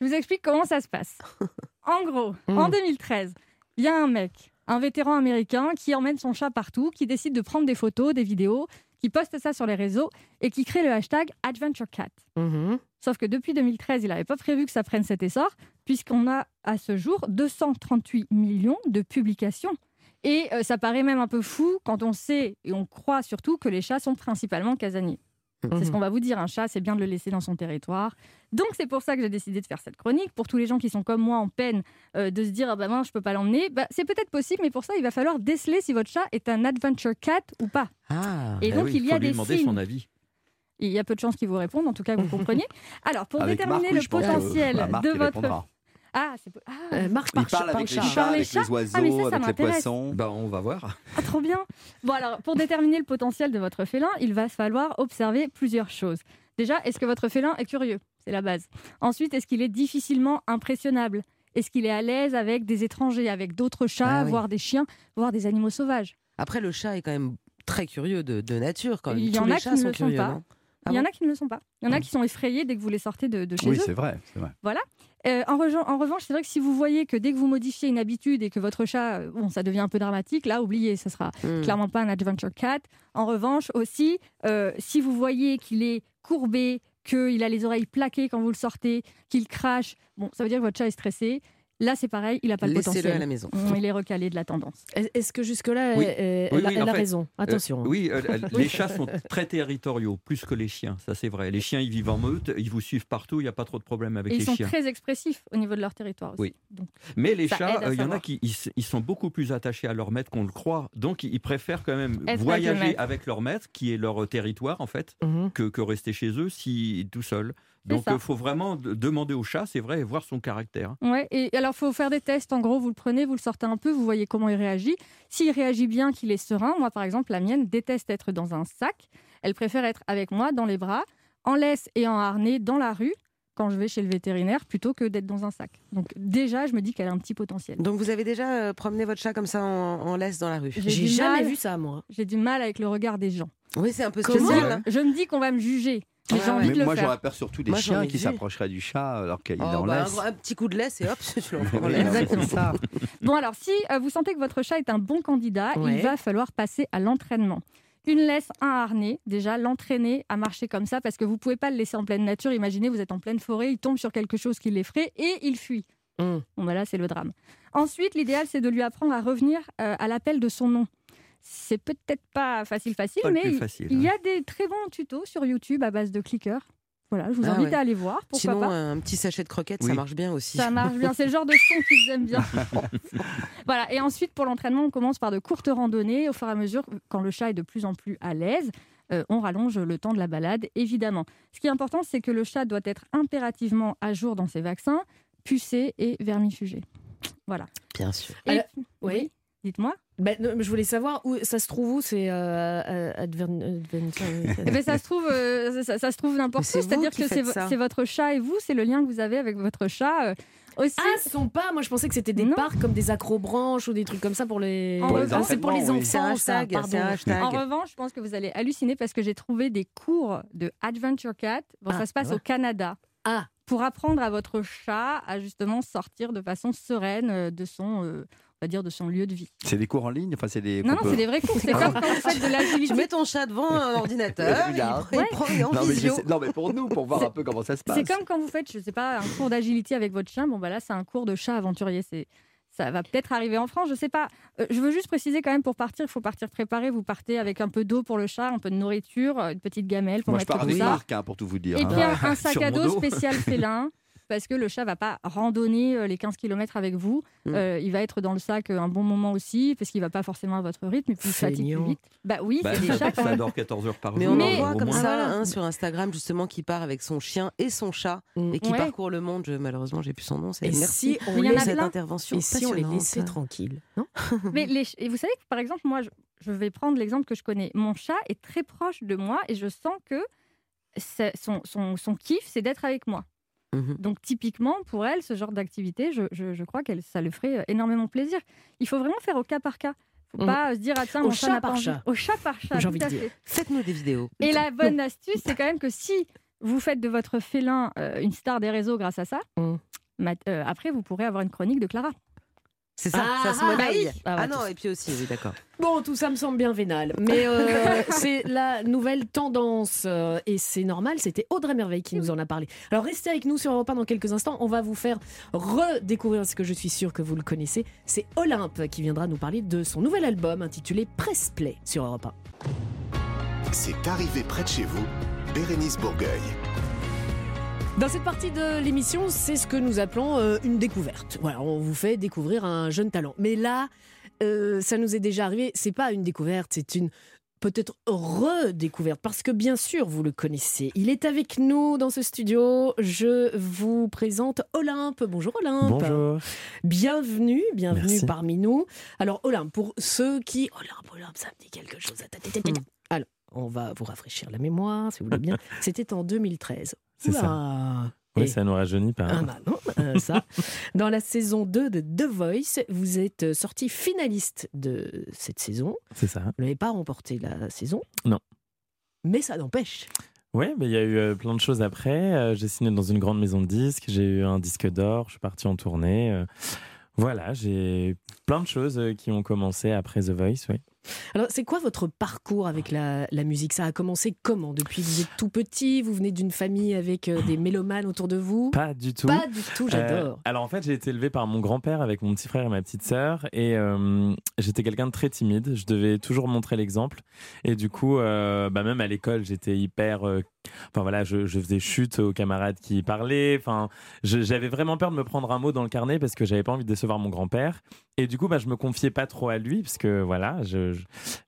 je vous explique comment ça se passe. En gros, en 2013, il y a un mec, un vétéran américain, qui emmène son chat partout, qui décide de prendre des photos, des vidéos, qui poste ça sur les réseaux et qui crée le hashtag AdventureCat. Mhm. Sauf que depuis 2013, il n'avait pas prévu que ça prenne cet essor, puisqu'on a à ce jour 238 millions de publications. Et euh, ça paraît même un peu fou quand on sait et on croit surtout que les chats sont principalement casaniers. C'est ce Mhm. qu'on va vous dire, un chat, c'est bien de le laisser dans son territoire. Donc c'est pour ça que j'ai décidé de faire cette chronique. Pour tous les gens qui sont comme moi en peine euh, de se dire, ah bah mince, je peux pas l'emmener, bah, c'est peut-être possible, mais pour ça, il va falloir déceler si votre chat est un adventure cat ou pas. Ah. Et Eh donc oui, il y faut a lui des demander signes. son avis. Il y a peu de chances qu'il vous réponde, en tout cas que vous compreniez. Alors, pour Avec déterminer Marc, oui, le je pense que, potentiel bah, Marc, de il votre. répondra. Ah, c'est ah, Euh, Marc Il parle, avec les chat. chats, parle les avec chats les oiseaux, Ah, mais ça, ça avec les poissons. Bah, on va voir. ah, trop bien. Bon, alors, pour déterminer le potentiel de votre félin, il va falloir observer plusieurs choses. Déjà, est-ce que votre félin est curieux? C'est la base. Ensuite, est-ce qu'il est difficilement impressionnable? Est-ce qu'il est à l'aise avec des étrangers, avec d'autres chats, Ah oui. voire des chiens, voire des animaux sauvages? Après, le chat est quand même très curieux de, de nature. Quand même. Il y Tous en les a chats qui ne sont le sont curieux, pas. Ah Il y en a qui ne le sont pas. Il y en a qui sont effrayés dès que vous les sortez de, de chez Oui, eux. c'est vrai, c'est vrai. Voilà. Euh, en, revanche, c'est vrai que si vous voyez que dès que vous modifiez une habitude et que votre chat, euh, bon, ça devient un peu dramatique, là, oubliez, ça sera Hmm. clairement pas un adventure cat. En revanche, aussi, euh, si vous voyez qu'il est courbé, qu'il a les oreilles plaquées quand vous le sortez, qu'il crache, bon, ça veut dire que votre chat est stressé. Là, c'est pareil, il n'a pas le Laissez-le potentiel. à la maison. Mm, Il est recalé de la tendance. Est- Est-ce que jusque-là, Oui. elle, Oui, a- oui, elle en a fait, raison? Euh, Attention. hein. oui, euh, euh, les chats sont très territoriaux, plus que les chiens, ça c'est vrai. Les chiens, ils vivent en meute, ils vous suivent partout, il n'y a pas trop de problème avec Et ils les sont chiens. très expressifs au niveau de leur territoire aussi. Oui. Donc, Mais les chats, euh, il y en a qui ils, ils sont beaucoup plus attachés à leur maître qu'on le croit. Donc ils préfèrent quand même avec le voyager avec leur maître, qui est leur territoire en fait, Mhm. que, que rester chez eux si tout seul. Donc il faut vraiment de- demander au chat, c'est vrai, et voir son caractère. Ouais, et alors faut faire des tests. En gros, vous le prenez, vous le sortez un peu, vous voyez comment il réagit. S'il réagit bien, qu'il est serein, moi par exemple, la mienne déteste être dans un sac. Elle préfère être avec moi dans les bras, en laisse et en harnais dans la rue quand je vais chez le vétérinaire plutôt que d'être dans un sac. Donc déjà, je me dis qu'elle a un petit potentiel. Donc, vous avez déjà euh, promené votre chat comme ça en, en laisse dans la rue? J'ai jamais mal- vu ça, moi. J'ai du mal avec le regard des gens. Oui, c'est un peu spécial. hein. Je me dis qu'on va me juger. Mais Ouais, j'ai envie de le moi, faire. j'aurais peur surtout des Moi, j'en chiens ai qui vu. s'approcheraient du chat alors qu'il est Oh, en bah, un, laisse. gros- un petit coup de laisse et hop, tu l'envoies en Oui, laisse. Exactement ça. Bon, alors, si euh, vous sentez que votre chat est un bon candidat, Ouais. il va falloir passer à l'entraînement. Une laisse, un harnais, déjà l'entraîner à marcher comme ça, parce que vous pouvez pas le laisser en pleine nature. Imaginez, vous êtes en pleine forêt, il tombe sur quelque chose qui l'effraie et il fuit. Mm. Bon, bah là, c'est le drame. Ensuite, l'idéal, c'est de lui apprendre à revenir euh, à l'appel de son nom. C'est peut-être pas facile, facile, Pas mais facile, il y hein. a des très bons tutos sur YouTube à base de clickers. Voilà, je vous Ah invite ouais. à aller voir. Pourquoi Sinon, pas un petit sachet de croquettes, ça marche bien aussi. ça marche bien, c'est le genre de son qu'ils aiment bien. voilà, et ensuite pour l'entraînement, on commence par de courtes randonnées au fur et à mesure, quand le chat est de plus en plus à l'aise. euh, on rallonge le temps de la balade, évidemment. Ce qui est important, c'est que le chat doit être impérativement à jour dans ses vaccins, pucé et vermifugé. Voilà. Bien sûr. Et- Alors, oui. Dites-moi. Ben, non, mais je voulais savoir où ça se trouve où c'est euh, Advent- Adventure- ben, ça se trouve, euh, ça, ça se trouve n'importe où. C'est-à-dire que c'est votre chat et vous, c'est le lien que vous avez avec votre chat. euh, aussi. Ah, ce sont pas. Moi, je pensais que c'était des Non. parcs comme des accrobranches ou des trucs comme ça pour les. Pour les Ah, c'est pour les oui. enfants. Ça. En revanche, je pense que vous allez halluciner parce que j'ai trouvé des cours de Adventure Cat. Bon, Ah, ça se passe ouais. au Canada. Ah. Pour apprendre à votre chat à justement sortir de façon sereine euh, de son, euh, on va dire, de son lieu de vie. C'est des cours en ligne Enfin, c'est des. Non, non, peut- c'est des vrais cours. C'est comme quand vous faites de Tu l'agilité. mets ton chat devant un ordinateur, il, prend- il prend il est en non, mais je visio. sais- non, mais pour nous, pour voir un peu comment ça se passe. C'est comme quand vous faites, je sais pas, un cours d'agilité avec votre chien. Bon, bah là, c'est un cours de chat aventurier. C'est ça va peut-être arriver en France, je sais pas. Euh, je veux juste préciser quand même pour partir, il faut partir préparé. Vous partez avec un peu d'eau pour le chat, un peu de nourriture, une petite gamelle pour Moi, je mettre pars tout avec ça. Marc, hein, pour tout vous dire. Et hein. puis un, un sac à dos. spécial félin. Parce que le chat va pas randonner euh, les 15 km avec vous. Mm. Euh, il va être dans le sac euh, un bon moment aussi, parce qu'il va pas forcément à votre rythme, et puis il fatigue plus vite. Bah oui, Bah, c'est des chats ça même. dort 14 heures par Mais jour. on Mais- en voit comme moins. ça Ah. un sur Instagram justement qui part avec son chien et son chat Mm. et qui Ouais. parcourt le monde. Je- malheureusement, j'ai plus son nom. Et merci si on y en a cette plein. intervention. et si on les laissait tranquilles non Mais les ch- et vous savez que par exemple, moi, je, je vais prendre l'exemple que je connais. Mon chat est très proche de moi et je sens que c'est- son, son, son kiff, c'est d'être avec moi. Mhm. Donc typiquement, pour elle, ce genre d'activité, je, je, je crois que ça lui ferait euh, énormément plaisir. Il faut vraiment faire au cas par cas. faut Mhm. pas se dire, ah tiens, Au mon chat chat par envie. chat. Au chat par chat, J'ai envie de dire. fait. Faites-nous des vidéos. Et la bonne astuce, c'est quand même que si vous faites de votre félin euh, une star des réseaux grâce à ça, Mm. euh, après, vous pourrez avoir une chronique de Clara. C'est ça, Ah, ça se ah, monnaie. bah. Ah Ah, non, et puis aussi, oui, d'accord. Bon, tout ça me semble bien vénal. Mais euh, c'est la nouvelle tendance. euh, et c'est normal, c'était Audrey Merveille qui nous en a parlé. Alors restez avec nous sur Europe 1 dans quelques instants. On va vous faire redécouvrir ce que je suis sûre que vous le connaissez. C'est Olympe qui viendra nous parler de son nouvel album intitulé Press Play sur Europe 1. C'est arrivé près de chez vous, Bérénice Bourgueil. Dans cette partie de l'émission, c'est ce que nous appelons euh, une découverte. Voilà, on vous fait découvrir un jeune talent. Mais là, euh, ça nous est déjà arrivé. C'est pas une découverte, c'est une peut-être redécouverte parce que bien sûr vous le connaissez. Il est avec nous dans ce studio. Je vous présente Olympe. Bonjour Olympe. Bonjour. Bienvenue, bienvenue Merci. parmi nous. Alors Olympe, pour ceux qui Olympe, Olympe, ça me dit quelque chose. On va vous rafraîchir la mémoire, si vous voulez bien. C'était en 2013. C'est ça. Oui, ça nous rajeunit pas. ah bah non, euh, ça. Dans la saison 2 de The Voice, vous êtes euh, sorti finaliste de cette saison. C'est ça. Vous n'avez pas remporté la saison, Non. mais ça n'empêche. Oui, il y a eu euh, plein de choses après. J'ai signé dans une grande maison de disques, j'ai eu un disque d'or, je suis parti en tournée. voilà, j'ai plein de choses qui ont commencé après The Voice, oui. Alors, c'est quoi votre parcours avec la, la musique? Ça a commencé comment? Depuis que vous êtes tout petit, vous venez d'une famille avec euh, des mélomanes autour de vous? Pas du tout. Pas du tout, j'adore. Euh, alors en fait, j'ai été élevé par mon grand-père avec mon petit frère et ma petite sœur, et euh, j'étais quelqu'un de très timide. Je devais toujours montrer l'exemple, et du coup, euh, bah, même à l'école, j'étais hyper. Enfin voilà, je, je faisais chute aux camarades qui parlaient. Enfin, j'avais vraiment peur de me prendre un mot dans le carnet parce que j'avais pas envie de décevoir mon grand-père. Et du coup, bah, je me confiais pas trop à lui parce que voilà,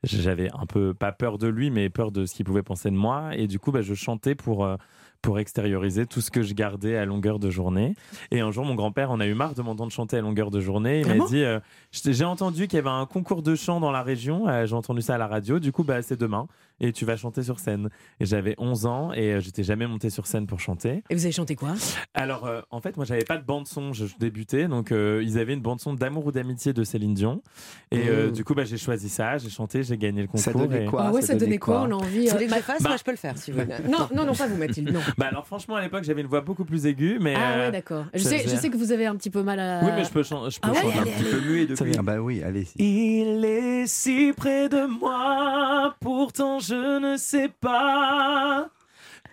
j'avais un peu pas peur de lui, mais peur de ce qu'il pouvait penser de moi. Et du coup, bah, je chantais pour euh, pour extérioriser tout ce que je gardais à longueur de journée. Et un jour, mon grand-père en a eu marre de m'entendre chanter à longueur de journée. Il m'a Vraiment dit euh, J'ai entendu qu'il y avait un concours de chant dans la région. euh, J'ai entendu ça à la radio. Du coup, bah, c'est demain. Et tu vas chanter sur scène. Et j'avais 11 ans et euh, j'étais jamais monté sur scène pour chanter. Et vous avez chanté quoi? Alors, euh, en fait, moi, j'avais pas de bande-son. Je, je débutais. Donc, euh, ils avaient une bande-son d'amour ou d'amitié de Céline Dion. Et euh, Mmh. du coup, bah, j'ai choisi ça. J'ai chanté. J'ai gagné le concours. Ça donnait quoi? Ah ouais, ça donnait quoi? On a envie. Vous euh, voulez que je fasse bah- Moi, je peux le faire si vous voulez. Non, non, non, pas vous, Mathilde. Non. Bah, alors, franchement, à l'époque, j'avais une voix beaucoup plus aiguë. Mais, Ah ouais, d'accord. Je ça sais, je sais que vous avez un petit peu mal à. Oui, mais je peux, chan- je peux Ah ouais, chanter allez, un petit allez. peu muet Ça depuis. vient. Ah bah oui, allez. Il est si près de moi, pourtant je ne sais pas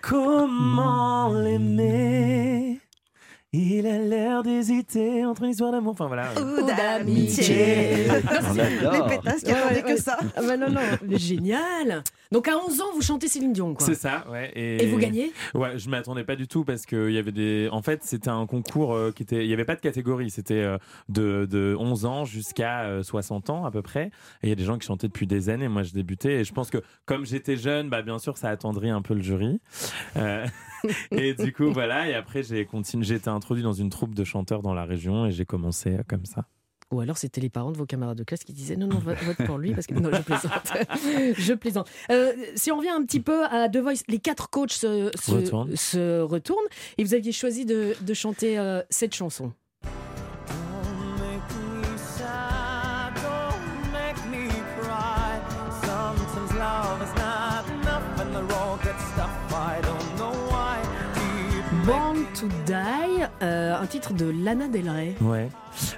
comment l'aimer. Il a l'air d'hésiter entre une histoire d'amour. Enfin voilà. Ou d'amitié. Les pétasses qui attendaient que ça. Ah bah non, non, mais génial. Donc à 11 ans, vous chantez Céline Dion, quoi. C'est ça, ouais. Et vous gagnez? Ouais, je m'attendais pas du tout parce que il y avait des. En fait, c'était un concours euh, qui était. Il y avait pas de catégorie. C'était euh, de, de 11 ans jusqu'à euh, 60 ans à peu près. Et il y a des gens qui chantaient depuis des années. Moi, je débutais et je pense que comme j'étais jeune, bah bien sûr, ça attendrit un peu le jury. Euh, et du coup, voilà. Et après, j'ai continué. J'ai été introduit dans une troupe de chanteurs dans la région et j'ai commencé euh, comme ça. Ou alors c'était les parents de vos camarades de classe qui disaient non, non, vote pour lui parce que. Non, je plaisante. je plaisante. Euh, si on revient un petit peu à The Voice, les quatre coachs se, se, Retournent. se retournent et vous aviez choisi de, de chanter euh, cette chanson. To Die, euh, un titre de Lana Del Rey. Ouais.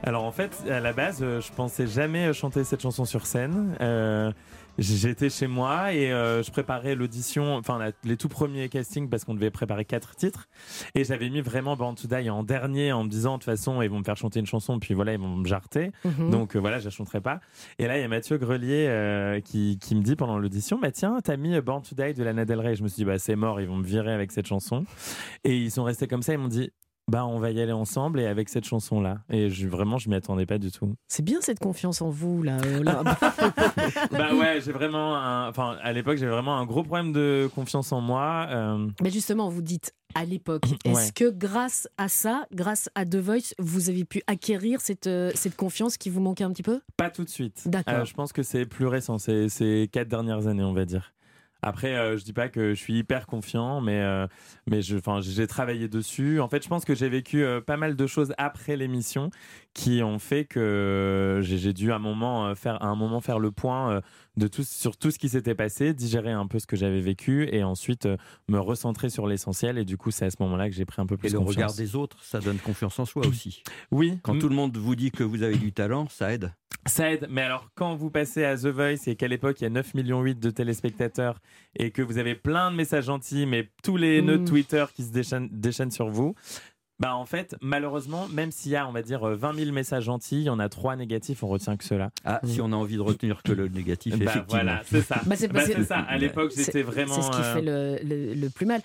Alors en fait, à la base, euh, je pensais jamais chanter cette chanson sur scène. Euh, J'étais chez moi et euh, je préparais l'audition, enfin la- les tout premiers castings parce qu'on devait préparer quatre titres. Et j'avais mis vraiment Born to Die en dernier en me disant de toute façon ils vont me faire chanter une chanson puis voilà ils vont me jarter. Mhm. Donc euh, voilà je la chanterai pas. Et là il y a Mathieu Grelier euh, qui, qui me dit pendant l'audition bah tiens t'as mis Born to Die de Lana Del Rey. Je me suis dit bah c'est mort ils vont me virer avec cette chanson. Et ils sont restés comme ça ils m'ont dit bah on va y aller ensemble et avec cette chanson là. Et je, vraiment je m'y attendais pas du tout. C'est bien cette confiance en vous, là. euh, bah ouais, j'ai vraiment, un- enfin à l'époque j'avais vraiment un gros problème de confiance en moi. euh, Mais justement, vous dites à l'époque, est-ce Ouais. que grâce à ça, grâce à The Voice, vous avez pu acquérir cette, euh, cette confiance qui vous manquait un petit peu? Pas tout de suite. D'accord. Euh, je pense que c'est plus récent, c'est ces quatre dernières années, on va dire. Après, euh, je dis pas que je suis hyper confiant, mais euh, mais j'ai travaillé dessus. En fait, je pense que j'ai vécu euh, pas mal de choses après l'émission qui ont fait que j'ai j'ai dû à un moment euh, faire à un moment faire le point euh, de tout sur tout ce qui s'était passé, digérer un peu ce que j'avais vécu et ensuite euh, me recentrer sur l'essentiel. Et du coup, c'est à ce moment-là que j'ai pris un peu plus Et le confiance. regard des autres, ça donne confiance en soi aussi. Oui. Quand tout le monde vous dit que vous avez du talent, ça aide. Ça aide, mais alors quand vous passez à The Voice et qu'à l'époque il y a 9 millions 8 de téléspectateurs et que vous avez plein de messages gentils, mais tous les nœuds de Mm. Twitter qui se déchaînent, déchaînent sur vous, bah en fait, malheureusement, même s'il y a, on va dire, euh, 20 000 messages gentils, il y en a 3 négatifs, on retient que ceux-là. Ah, si on a envie de retenir que le négatif, Bah, effectivement. voilà, c'est ça. Bah, c'est Bah, parce que- c'est ça. À l'époque, C'est- j'étais vraiment. C'est ce qui euh, fait le, le- le plus mal.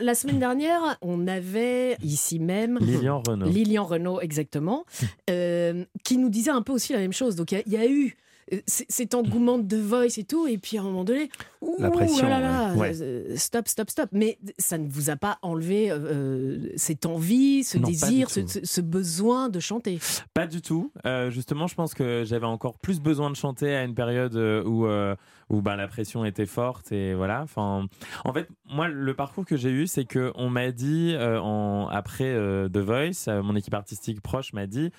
La semaine dernière, on avait ici même. Lilian Renaud. Lilian Renaud, exactement, euh, qui nous disait un peu aussi la même chose. Donc il y a- il y, a eu. Euh, Cet engouement de The Voice et tout, et puis à un moment donné, ouh La pression, là là, ouais. euh, stop, stop, stop. Mais ça ne vous a pas enlevé euh, cette envie, ce Non, désir, ce, besoin de chanter? Pas du tout. Euh, justement, je pense que j'avais encore plus besoin de chanter à une période où, où ben, la pression était forte et voilà. Enfin, en fait, moi, le parcours que j'ai eu, c'est que on m'a dit en, après The Voice, mon équipe artistique proche m'a dit.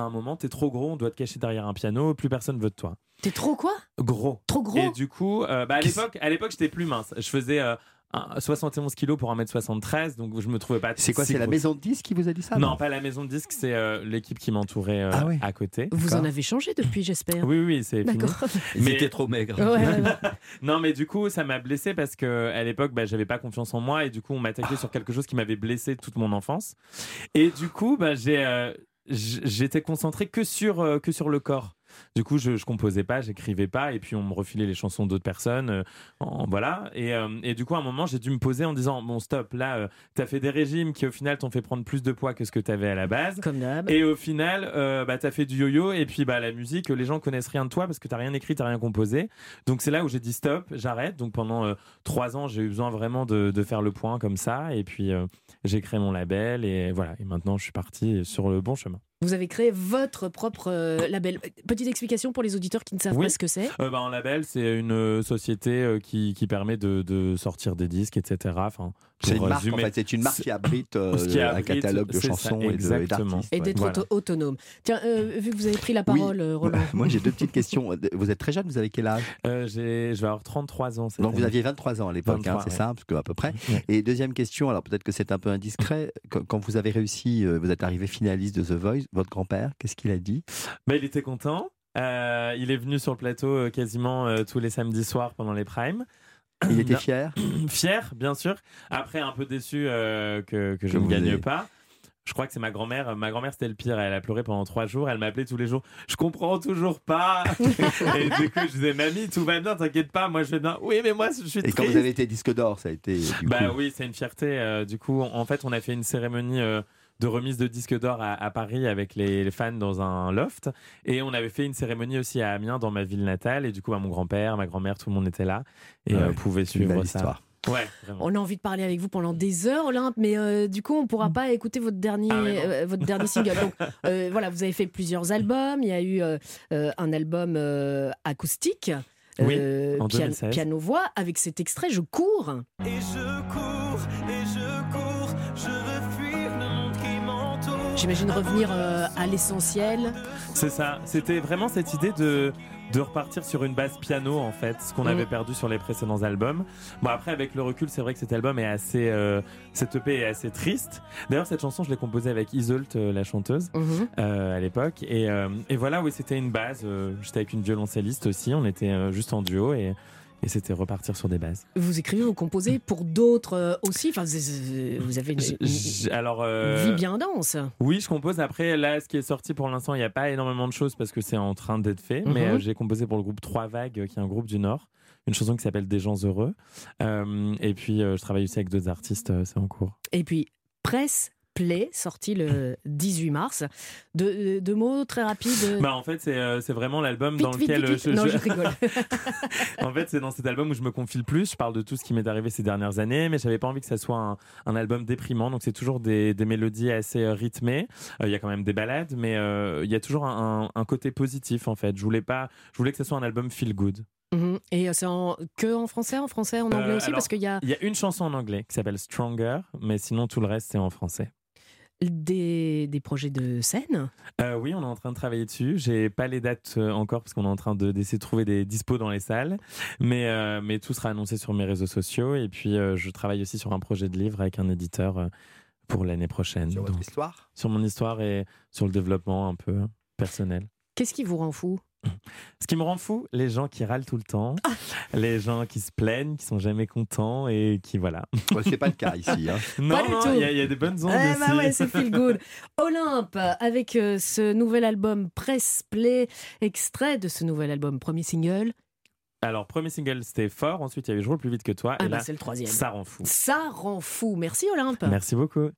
À un moment, t'es trop gros, on doit te cacher derrière un piano, plus personne veut de toi. T'es trop quoi? Gros. Trop gros? Et du coup, euh, bah, à l'époque, à l'époque, j'étais plus mince. Je faisais euh, un- 71 kilos pour 1m73, donc je me trouvais pas. C'est quoi C'est la maison de disques qui vous a dit ça Non, pas la maison de disques, c'est euh, l'équipe qui m'entourait euh, Ah ouais. à côté. Vous en avez changé depuis, j'espère. Oui, oui, c'est fini. D'accord. Ils étaient trop maigres. Ouais, ouais, ouais. non, mais du coup, ça m'a blessé parce que à l'époque, bah, j'avais pas confiance en moi et du coup, on m'attaquait sur quelque chose qui m'avait blessé toute mon enfance. Et du coup, bah, j'ai, euh, j'étais concentré que sur euh, que sur le corps. Du coup, je, je composais pas, j'écrivais pas, et puis on me refilait les chansons d'autres personnes, euh, en- voilà. Et, euh, et du coup, à un moment, j'ai dû me poser en disant bon, stop, là, euh, t'as fait des régimes qui au final t'ont fait prendre plus de poids que ce que t'avais à la base. Comme d'hab. Et au final, euh, bah, t'as fait du yo-yo et puis bah, la musique, les gens connaissent rien de toi parce que t'as rien écrit, t'as rien composé. Donc c'est là où j'ai dit stop, j'arrête. Donc pendant trois ans, j'ai eu besoin vraiment de, de faire le point comme ça. Et puis j'ai créé mon label et voilà. Et maintenant, je suis parti sur le bon chemin. Vous avez créé votre propre label. Petite explication pour les auditeurs qui ne savent Oui. pas ce que c'est? Euh, bah, un label, c'est une euh, société euh, qui, qui permet de, de sortir des disques, etc. Enfin, C'est une marque, en résumer. fait. C'est une marque qui abrite euh, un catalogue de c'est ça, chansons et d'artistes. Et ouais. d'être Voilà. auto- autonome. Tiens, euh, vu que vous avez pris la Oui. parole, euh, Roland. Moi, j'ai deux petites questions. Vous êtes très jeune, vous avez quel âge? Euh, j'ai- je vais avoir 33 ans. Donc vous aviez 23 ans à l'époque, hein, 23, c'est ouais. ça, parce que à peu près. Et deuxième question, alors peut-être que c'est un peu indiscret, quand, quand vous avez réussi, vous êtes arrivé finaliste de The Voice, votre grand-père, qu'est-ce qu'il a dit? Bah, il était content. Euh, il est venu sur le plateau euh, quasiment euh, tous les samedis soirs pendant les primes. Il était fier Fier, bien sûr. Après, un peu déçu euh, que, que je ne gagne pas. Je crois que c'est ma grand-mère. Ma grand-mère, c'était le pire. Elle a pleuré pendant trois jours. Elle m'appelait tous les jours. Je comprends toujours pas. et du coup, je disais, mamie, tout va bien, t'inquiète pas. Moi, je vais bien. Oui, mais moi, je suis Et triste. quand vous avez été disque d'or, ça a été. du Bah coup- oui, c'est une fierté. du coup, en fait, on a fait une cérémonie de remise de disques d'or à, à Paris avec les, les fans dans un loft. Et on avait fait une cérémonie aussi à Amiens, dans ma ville natale. Et du coup, bah, mon grand-père, ma grand-mère, tout le monde était là et Ouais, euh, pouvait suivre ça. histoire. Ouais. On a envie de parler avec vous pendant des heures, Olympe, mais euh, du coup, on ne pourra pas écouter votre dernier, Ah ouais, euh, votre dernier single. Donc, euh, voilà, vous avez fait plusieurs albums. Il y a eu un album euh, acoustique. Oui, euh, en pian- 2016. Piano-voix, avec cet extrait, je cours. Et je cours, et je cours, je J'imagine revenir euh, à l'essentiel. C'est ça. C'était vraiment cette idée de, de repartir sur une base piano, en fait, ce qu'on Mm. avait perdu sur les précédents albums. Bon, après, avec le recul, c'est vrai que cet album est assez. euh, cette EP est assez triste. D'ailleurs, cette chanson, je l'ai composée avec Isolt, euh, la chanteuse, Mhm. euh, à l'époque. Et, euh, et voilà, oui, c'était une base. euh, J'étais avec une violoncelliste aussi. On était juste en duo et, et c'était repartir sur des bases. Vous écrivez, vous composez pour d'autres euh, aussi. Enfin, vous, avez une, Alors. une euh, vie bien dense. Oui, je compose. Après, là, ce qui est sorti pour l'instant, il n'y a pas énormément de choses parce que c'est en train d'être fait. Mais Mhm. euh, j'ai composé pour le groupe Trois Vagues, euh, qui est un groupe du Nord. Une chanson qui s'appelle Des gens heureux. Euh, et puis, euh, je travaille aussi avec d'autres artistes. euh, c'est en cours. Et puis, Presse Play, sorti le 18 mars. Deux, deux mots très rapides. Bah, en fait, c'est euh, vraiment l'album dans vite, lequel. vite, euh, vite. Non, je rigole. en fait, c'est dans cet album où je me confie le plus. Je parle de tout ce qui m'est arrivé ces dernières années, mais j'avais pas envie que ça soit un, un album déprimant. Donc, c'est toujours des, des mélodies assez euh, rythmées. Euh, Il y a quand même des balades, mais euh, il y a toujours un, un- côté positif, en fait. Je voulais pas. Je voulais que ce soit un album feel good. Mhm. Et euh, c'est en- que en français, en français, en anglais Euh, aussi, alors, parce qu'il y a Il y a une chanson en anglais qui s'appelle Stronger, mais sinon tout le reste c'est en français. Des, des projets de scène? Euh, oui, on est en train de travailler dessus. J'ai pas les dates euh, encore parce qu'on est en train de- d'essayer de trouver des dispos dans les salles, mais euh, mais tout sera annoncé sur mes réseaux sociaux. Et puis euh, je travaille aussi sur un projet de livre avec un éditeur pour l'année prochaine. Sur votre Donc, histoire? Sur mon histoire et sur le développement un peu personnel. Qu'est-ce qui vous rend fou? Ce qui me rend fou, les gens qui râlent tout le temps, les gens qui se plaignent, qui sont jamais contents et qui voilà. Ouais, c'est pas le cas ici. hein. Non, il y, a- il y a des bonnes ondes Eh bah ouais, c'est feel good. Olympe, avec euh, ce nouvel album Press Play, extrait de ce nouvel album, premier single. Alors, premier single, c'était fort. Ensuite, il y avait Je roule plus vite que toi. Ah et bah, là, c'est le troisième. Ça rend fou. Ça rend fou. Merci Olympe. Merci beaucoup.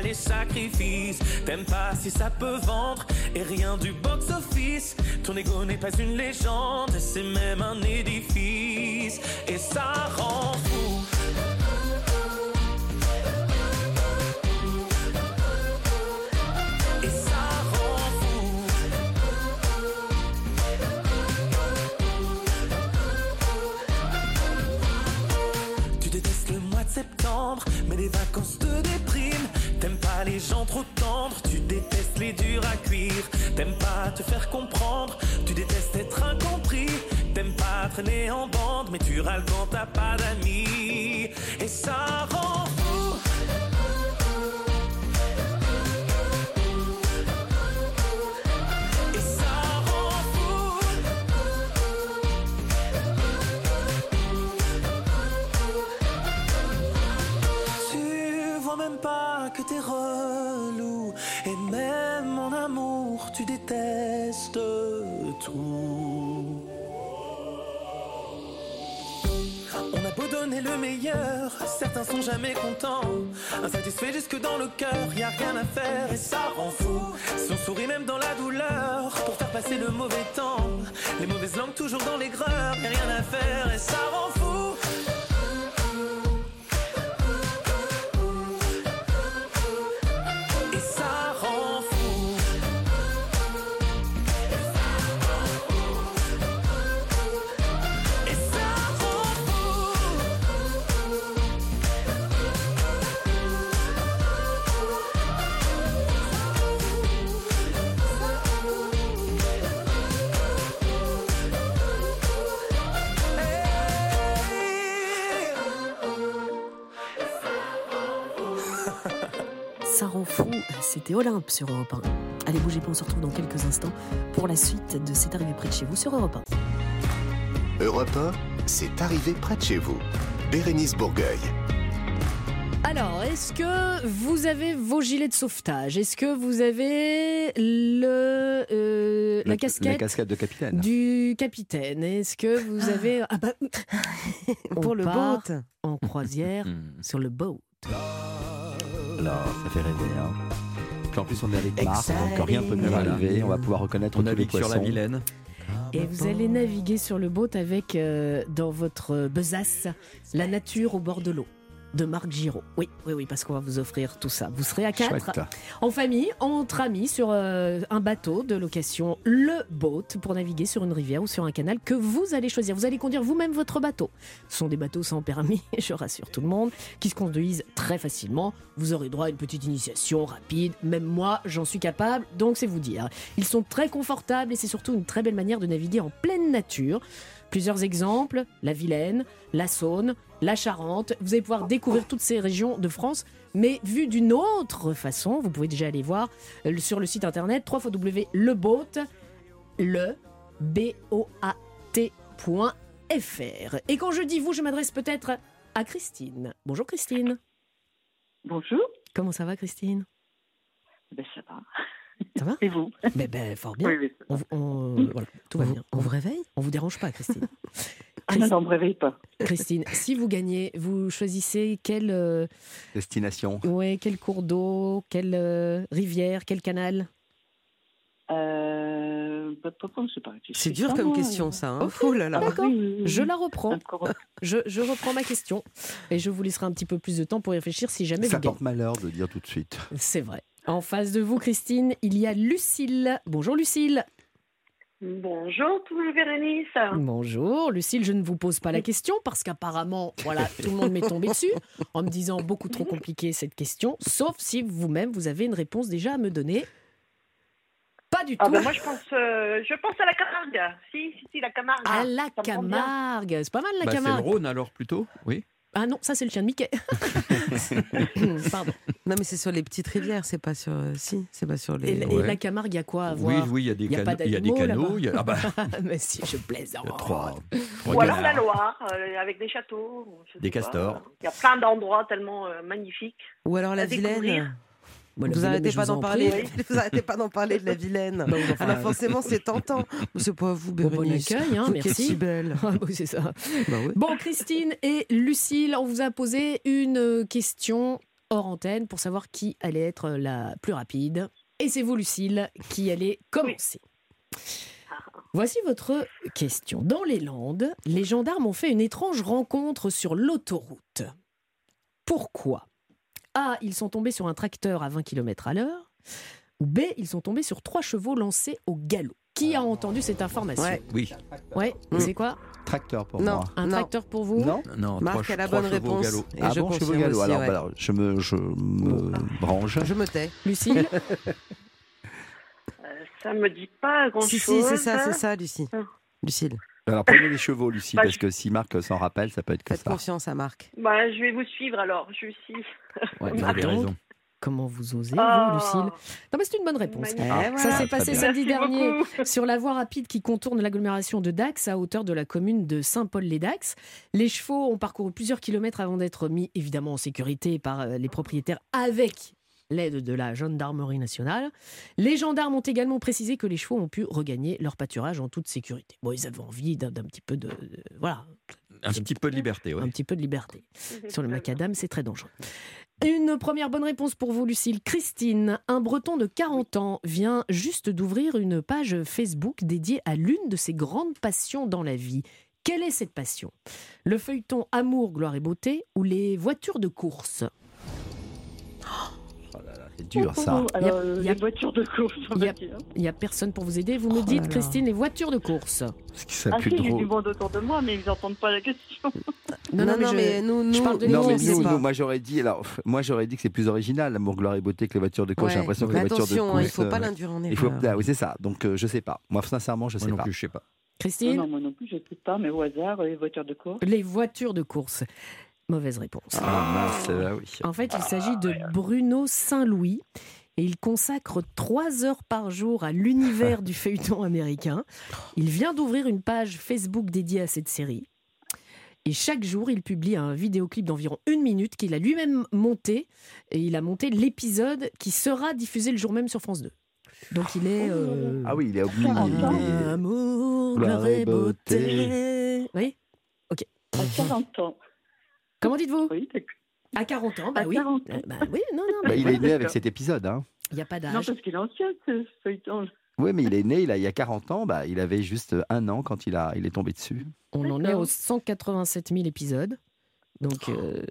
Les sacrifices. T'aimes pas si ça peut vendre, et rien du box-office. Ton ego n'est pas une légende, c'est même un édifice. Et ça rend. Les gens trop tendres, tu détestes les durs à cuire. T'aimes pas te faire comprendre, tu détestes être incompris. T'aimes pas traîner en bande, mais tu râles quand t'as pas d'amis. Et ça rend Et même en amour tu détestes tout. On a beau donner le meilleur Certains sont jamais contents. Insatisfaits jusque dans le cœur Y a rien à faire et ça rend fou. Si on sourit même dans la douleur Pour faire passer le mauvais temps. Les mauvaises langues toujours dans l'aigreur Y a rien à faire et ça rend fou C'était Olympe sur Europe 1. Allez, bougez pas, on se retrouve dans quelques instants pour la suite de C'est arrivé près de chez vous sur Europe 1. Europe 1, c'est arrivé près de chez vous. Bérénice Bourgueil. Alors, est-ce que vous avez vos gilets de sauvetage? Est-ce que vous avez le, euh, la, La- casquette la casquette de capitaine. du capitaine? Est-ce que vous avez... Ah bah, on Pour le part boat. En croisière sur le boat. Alors, ça fait rêver. Hein. En plus, on est avec Mars, donc rien ne peut nous Voilà. arriver. On va pouvoir reconnaître On tous les sur la. Vilaine. Et vous allez naviguer sur le boat avec, euh, dans votre besace, la nature au bord de l'eau. De Marc Giraud. Oui, oui, oui, parce qu'on va vous offrir tout ça. Vous serez à quatre, Chouette. en famille, entre amis, sur euh, un bateau de location, le boat, pour naviguer sur une rivière ou sur un canal que vous allez choisir. Vous allez conduire vous-même votre bateau. Ce sont des bateaux sans permis, je rassure tout le monde, qui se conduisent très facilement. Vous aurez droit à une petite initiation rapide. Même moi, j'en suis capable, donc c'est vous dire. Ils sont très confortables et c'est surtout une très belle manière de naviguer en pleine nature. Plusieurs exemples, la Vilaine, la Saône, la Charente. Vous allez pouvoir découvrir toutes ces régions de France, mais vues d'une autre façon. Vous pouvez déjà aller voir euh, sur le site internet www.leboat, le. Et quand je dis vous, je m'adresse peut-être à Christine. Bonjour Christine. Bonjour. Comment ça va Christine? Ben, ça va. Ça va Et vous ben, ben, Fort bien. Oui, oui, ça On, voilà, tout va bien. On vous réveille? On vous dérange pas Christine? Ah non, non, me réveille pas. Christine, si vous gagnez, vous choisissez quel, euh, Destination. ouais, quel cours d'eau, quelle euh, rivière, quel canal? Euh. C'est dur comme question, ça. Hein. Oh là là. D'accord, je la reprends. Je, je reprends ma question et je vous laisserai un petit peu plus de temps pour y réfléchir si jamais Ça vous gagnez. porte malheur de dire tout de suite. C'est vrai. En face de vous, Christine, il y a Lucille. Bonjour Lucille. Bonjour, tout le Bérénice. Bonjour Lucille, je ne vous pose pas la question parce qu'apparemment, voilà, tout le monde m'est tombé dessus en me disant beaucoup trop compliqué cette question, sauf si vous-même vous avez une réponse déjà à me donner. Pas du Ah tout. ben moi je pense, euh, je pense à la Camargue. Si, si, si, la Camargue. À la. Camargue, c'est pas mal la Bah, c'est le Camargue. Rhône alors plutôt, oui. Ah non, ça c'est le chien de Mickey. Pardon. Non, mais c'est sur les petites rivières, c'est pas sur. euh, Si, c'est pas sur les. Et, la- et la Camargue, il y a quoi à Oui, voir oui, il y a des canaux- il y a des canaux, là-bas il y a- ah bah. Mais si, je plaisante. Trois. Ou alors la Loire, euh, avec des châteaux. Des castors. Il y a plein d'endroits tellement euh, magnifiques. Ou alors la Vilaine. Moi, vous arrêtez pas d'en en parler. Vous arrêtez pas d'en parler de la Vilaine. Bah oui, enfin, Alors forcément, c'est tentant. C'est pas vous, Bon, bon Bérénice. accueil, hein, Vous merci. si belle. Ah, oui, c'est ça. Bah oui. Bon, Christine et Lucille, on vous a posé une question hors antenne pour savoir qui allait être la plus rapide. Et c'est vous, Lucille, qui allez commencer. Voici votre question. Dans les Landes, les gendarmes ont fait une étrange rencontre sur l'autoroute. Pourquoi? A. Ils sont tombés sur un tracteur à 20 km à l'heure. Ou B. Ils sont tombés sur trois chevaux lancés au galop. Qui a entendu cette information Ouais. Oui. Ouais, Mm. c'est quoi? Tracteur pour Non. moi. Un tracteur pour vous? Non Non, Marc trois, a la bonne chevaux au réponse. galop. Et ah je bon, chevaux galop. aussi, alors, ouais. alors, je me, je me branche. Je me tais. Lucille? Euh, ça me dit pas grand Si, si, c'est ça, c'est ça, Lucie. Ah. Lucille. Alors, prenez les chevaux, Lucie, Bah, parce je- que si Marc s'en rappelle, ça peut être que Faites ça. confiance à Marc. Bah, je vais vous suivre alors, je suis. Ouais, Vous avez raison. Comment vous osez, Oh. vous, Lucille? Non, mais c'est une bonne réponse. Ah, Ça voilà. s'est passé samedi Merci dernier beaucoup. sur la voie rapide qui contourne l'agglomération de Dax à hauteur de la commune de Saint-Paul-les-Dax. Les chevaux ont parcouru plusieurs kilomètres avant d'être mis évidemment en sécurité par euh, les propriétaires avec l'aide de la gendarmerie nationale. Les gendarmes ont également précisé que les chevaux ont pu regagner leur pâturage en toute sécurité. Bon, ils avaient envie d'un d'un petit peu de, de- voilà, Un petit peu de liberté, un oui. petit peu de liberté. Sur le macadam, c'est très dangereux. Une première bonne réponse pour vous, Lucille. Christine, un breton de 40 ans vient juste d'ouvrir une page Facebook dédiée à l'une de ses grandes passions dans la vie. Quelle est cette passion? Le feuilleton Amour, gloire et beauté ou les voitures de course? C'est dur, ça. Alors, Il y a- euh, il y a- les voitures de course, il y a-. Il n'y a personne pour vous aider. Vous me Oh dites, là là. Christine, les voitures de course. Ce qui Ah plus si, j'ai du drôle. monde autour de moi, mais ils n'entendent pas la question. Non, non, mais je- mais nous, je nous, parle de nous, Non, Non, mais nous, nous, moi j'aurais dit, alors, moi j'aurais dit que c'est plus original, l'amour, gloire et beauté que les voitures de course. J'ai l'impression que les voitures de attention, hein, course. il faut pas euh, l'induire en il faut, erreur. ah oui, c'est ça. Donc euh, je sais pas. Moi sincèrement, je Moi sais non pas. plus, je sais pas. Christine Non, non, moi non plus, je ne sais pas, mais au hasard, euh, les voitures de course. Les voitures de course. Mauvaise réponse. Ah mince, ah oui. En fait, il s'agit de Bruno Saint-Louis. Et il consacre trois heures par jour à l'univers du feuilleton américain. Il vient d'ouvrir une page Facebook dédiée à cette série. Et chaque jour, il publie un vidéoclip d'environ une minute qu'il a lui-même monté. Et il a monté l'épisode qui sera diffusé le jour même sur France 2. Donc il est... euh, Ah oui, il est oublié. Amour, gloire et beauté. Oui Ok. À 40 ans. Comment dites-vous À 40 ans, bah À oui. 40 Euh, bah oui, non, non. Bah, mais- il est né avec cet épisode. Hein. Il n'y a pas Non, d'âge. parce qu'il est ancien, ce feuilleton. Oui, mais il est né il, a, il y a 40 ans. Bah, il avait juste un an quand il, a, il est tombé dessus. On en est aux 187 000 épisodes. Donc, euh,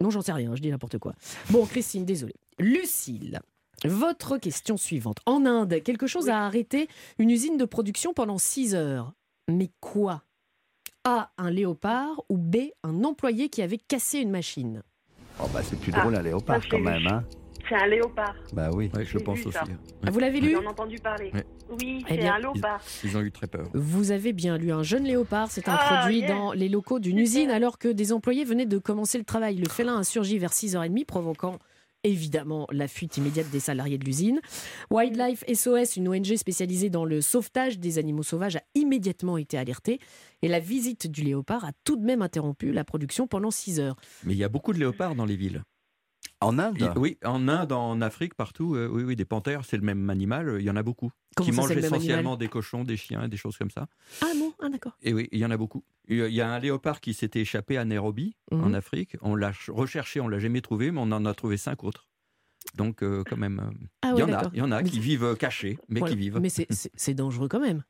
non, j'en sais rien, je dis n'importe quoi. Bon, Christine, désolée. Lucille, votre question suivante. En Inde, quelque chose a arrêté une usine de production pendant 6 heures. Mais quoi? A, un léopard ou B, un employé qui avait cassé une machine Oh, bah, c'est plus Ah, drôle un léopard quand même. Hein. C'est un léopard. Bah oui. Ouais, je pense aussi. hein. Ah, vous l'avez lu J'en ai entendu parler. Ouais. Oui, Eh c'est bien, un léopard. Ils ont eu très peur. Vous avez bien lu un jeune léopard s'est Ah, introduit yes. dans les locaux d'une usine alors que des employés venaient de commencer le travail. Le félin a surgi vers 6h30, provoquant évidemment la fuite immédiate des salariés de l'usine. Wildlife SOS, une ONG spécialisée dans le sauvetage des animaux sauvages, a immédiatement été alertée et la visite du léopard a tout de même interrompu la production pendant 6 heures. Mais il y a beaucoup de léopards dans les villes. En Inde Oui, en Inde, en Afrique, partout. euh, oui, oui, des panthères, c'est le même animal. euh, Il y en a beaucoup. Comment qui ça, mangent essentiellement des cochons, des chiens, des choses comme ça. Ah non, ah d'accord. Et oui, il y en a beaucoup. Il y a un léopard qui s'était échappé à Nairobi, Mhm. en Afrique. On l'a ch- recherché, on l'a jamais trouvé, mais on en a trouvé cinq autres. Donc, euh, quand même, Ah il ouais, y en a, il y en a qui vivent cachés, mais Voilà. qui vivent. Mais c'est- dangereux quand même.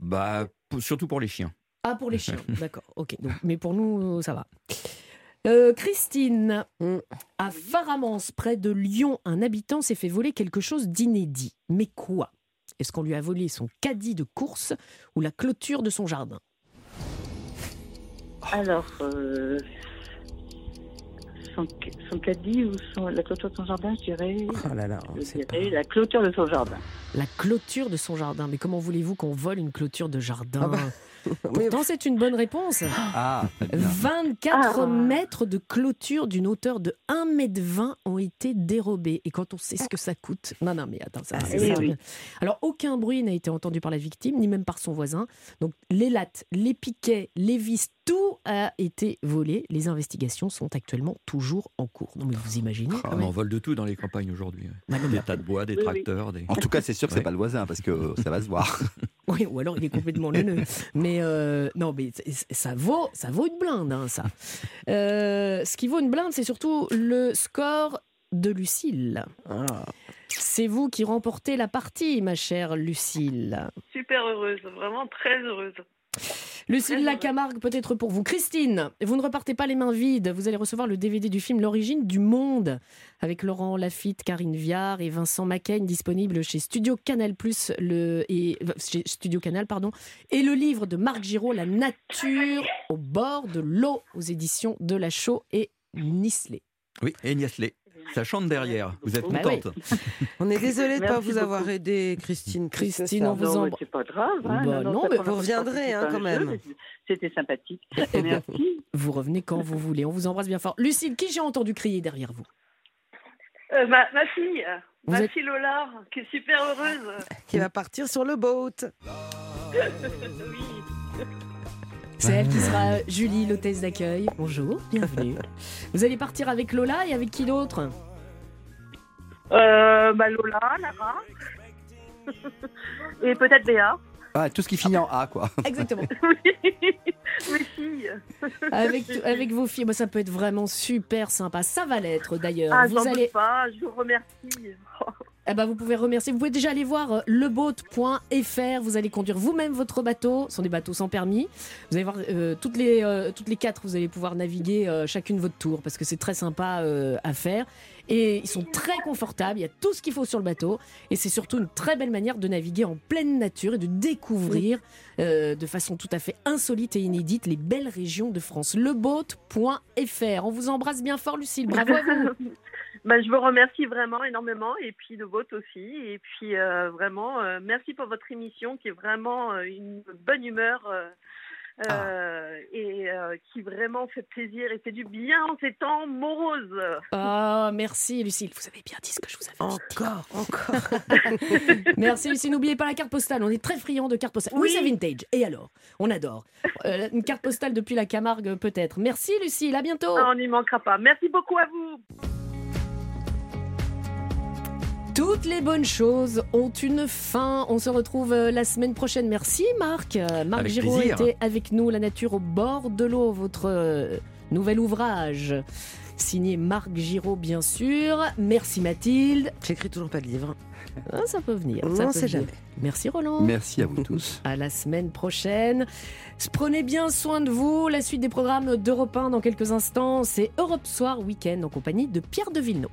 Bah, pour- surtout pour les chiens. Ah, pour les chiens, d'accord. Ok, donc, mais pour nous, ça va. Euh, Christine, à Faramance, près de Lyon, un habitant s'est fait voler quelque chose d'inédit. Mais quoi? Est-ce qu'on lui a volé son caddie de course ou la clôture de son jardin? Alors, euh, son, son caddie ou son, la clôture de son jardin, je dirais, Oh là là, je dirais la clôture de son jardin. La clôture de son jardin. Mais comment voulez-vous qu'on vole une clôture de jardin Ah bah. Pourtant, c'est une bonne réponse. Ah, très bien. 24 Ah. mètres de clôture d'une hauteur de 1,20 m ont été dérobés. Et quand on sait ce que ça coûte. Non, non, mais attends, ça, c'est eh ça. oui. Alors, aucun bruit n'a été entendu par la victime, ni même par son voisin. Donc, les lattes, les piquets, les vis, tout a été volé. Les investigations sont actuellement toujours en cours. Non, mais vous imaginez Ah, on en vole de tout dans les campagnes aujourd'hui. ouais. Non, des tas de bois, des Oui, oui. tracteurs. Des... En tout cas, c'est sûr que c'est Ouais. pas le voisin parce que ça va se voir. Oui, ou alors il est complètement neuneux. Mais euh, non, mais ça vaut, ça vaut une blinde, hein, ça. Euh, ce qui vaut une blinde, c'est surtout le score de Lucille. C'est vous qui remportez la partie, ma chère Lucille. Super heureuse, vraiment très heureuse. Lucille Lacamargue, peut-être pour vous. Christine, vous ne repartez pas les mains vides. Vous allez recevoir le DVD du film L'origine du monde avec Laurent Lafitte, Karine Viard et Vincent Macaigne, disponible chez Studio Canal le et euh, chez Studio Canal pardon, et le livre de Marc Giraud La nature au bord de l'eau aux éditions de La Chaux et Nisley. Oui, et Niasley. Ça chante derrière. Vous êtes Bah contente On est désolé de ne pas vous avoir aidé, Christine. Christine, on vous Non, mais embr- c'est pas grave. Hein, Bah non, mais vous reviendrez, hein, quand même. C'était sympathique. Bien, Merci. Vous revenez quand vous voulez. On vous embrasse bien fort. Lucille, qui j'ai entendu crier derrière vous? Euh, ma, ma fille, Vous ma êtes- fille Lola, qui est super heureuse. Qui va partir sur le boat. oui. C'est elle qui sera Julie, l'hôtesse d'accueil. Bonjour, bienvenue. Vous allez partir avec Lola et avec qui d'autre? Euh, bah Lola, Lara. Et peut-être Béa. Ah, tout ce qui finit en A, quoi. Exactement. Oui, mes filles. Avec, avec vos filles, Bah, ça peut être vraiment super sympa. Ça va l'être d'ailleurs. Ah, vous j'en allez, pas, je vous remercie. Eh ben, vous pouvez remercier. Vous pouvez déjà aller voir euh, leboat.fr. Vous allez conduire vous-même votre bateau. Ce sont des bateaux sans permis. Vous allez voir euh, toutes les euh, toutes les quatre. Vous allez pouvoir naviguer euh, chacune votre tour parce que c'est très sympa à faire. Et ils sont très confortables. Il y a tout ce qu'il faut sur le bateau. Et c'est surtout une très belle manière de naviguer en pleine nature et de découvrir de façon tout à fait insolite et inédite les belles régions de France. Leboat.fr. On vous embrasse bien fort, Lucille. Bravo à vous. Bah, je vous remercie vraiment énormément et puis de votre aussi. Et puis euh, vraiment, euh, merci pour votre émission qui est vraiment euh, une bonne humeur euh, euh, et euh, qui vraiment fait plaisir et fait du bien en ces temps moroses. Ah, merci Lucille, vous avez bien dit ce que je vous avais dit. Encore, encore. Merci Lucie, n'oubliez pas la carte postale, on est très friand de cartes postales. Oui, Oui. c'est vintage, et alors? On adore. Euh, une carte postale depuis la Camargue peut-être. Merci Lucille, à bientôt. Ah, on n'y manquera pas. Merci beaucoup à vous. Toutes les bonnes choses ont une fin. On se retrouve euh, la semaine prochaine. Merci Marc. Euh, Marc Avec Giraud plaisir. était avec nous, La nature au bord de l'eau, votre euh, nouvel ouvrage. Signé Marc Giraud, bien sûr. Merci Mathilde. J'écris toujours pas de livre. Ah, ça peut venir. On ça ne peut sait venir. jamais. Merci Roland. Merci à vous tous. À la semaine prochaine. Prenez bien soin de vous. La suite des programmes d'Europe 1 dans quelques instants, c'est Europe Soir Week-end en compagnie de Pierre de Villeneuve.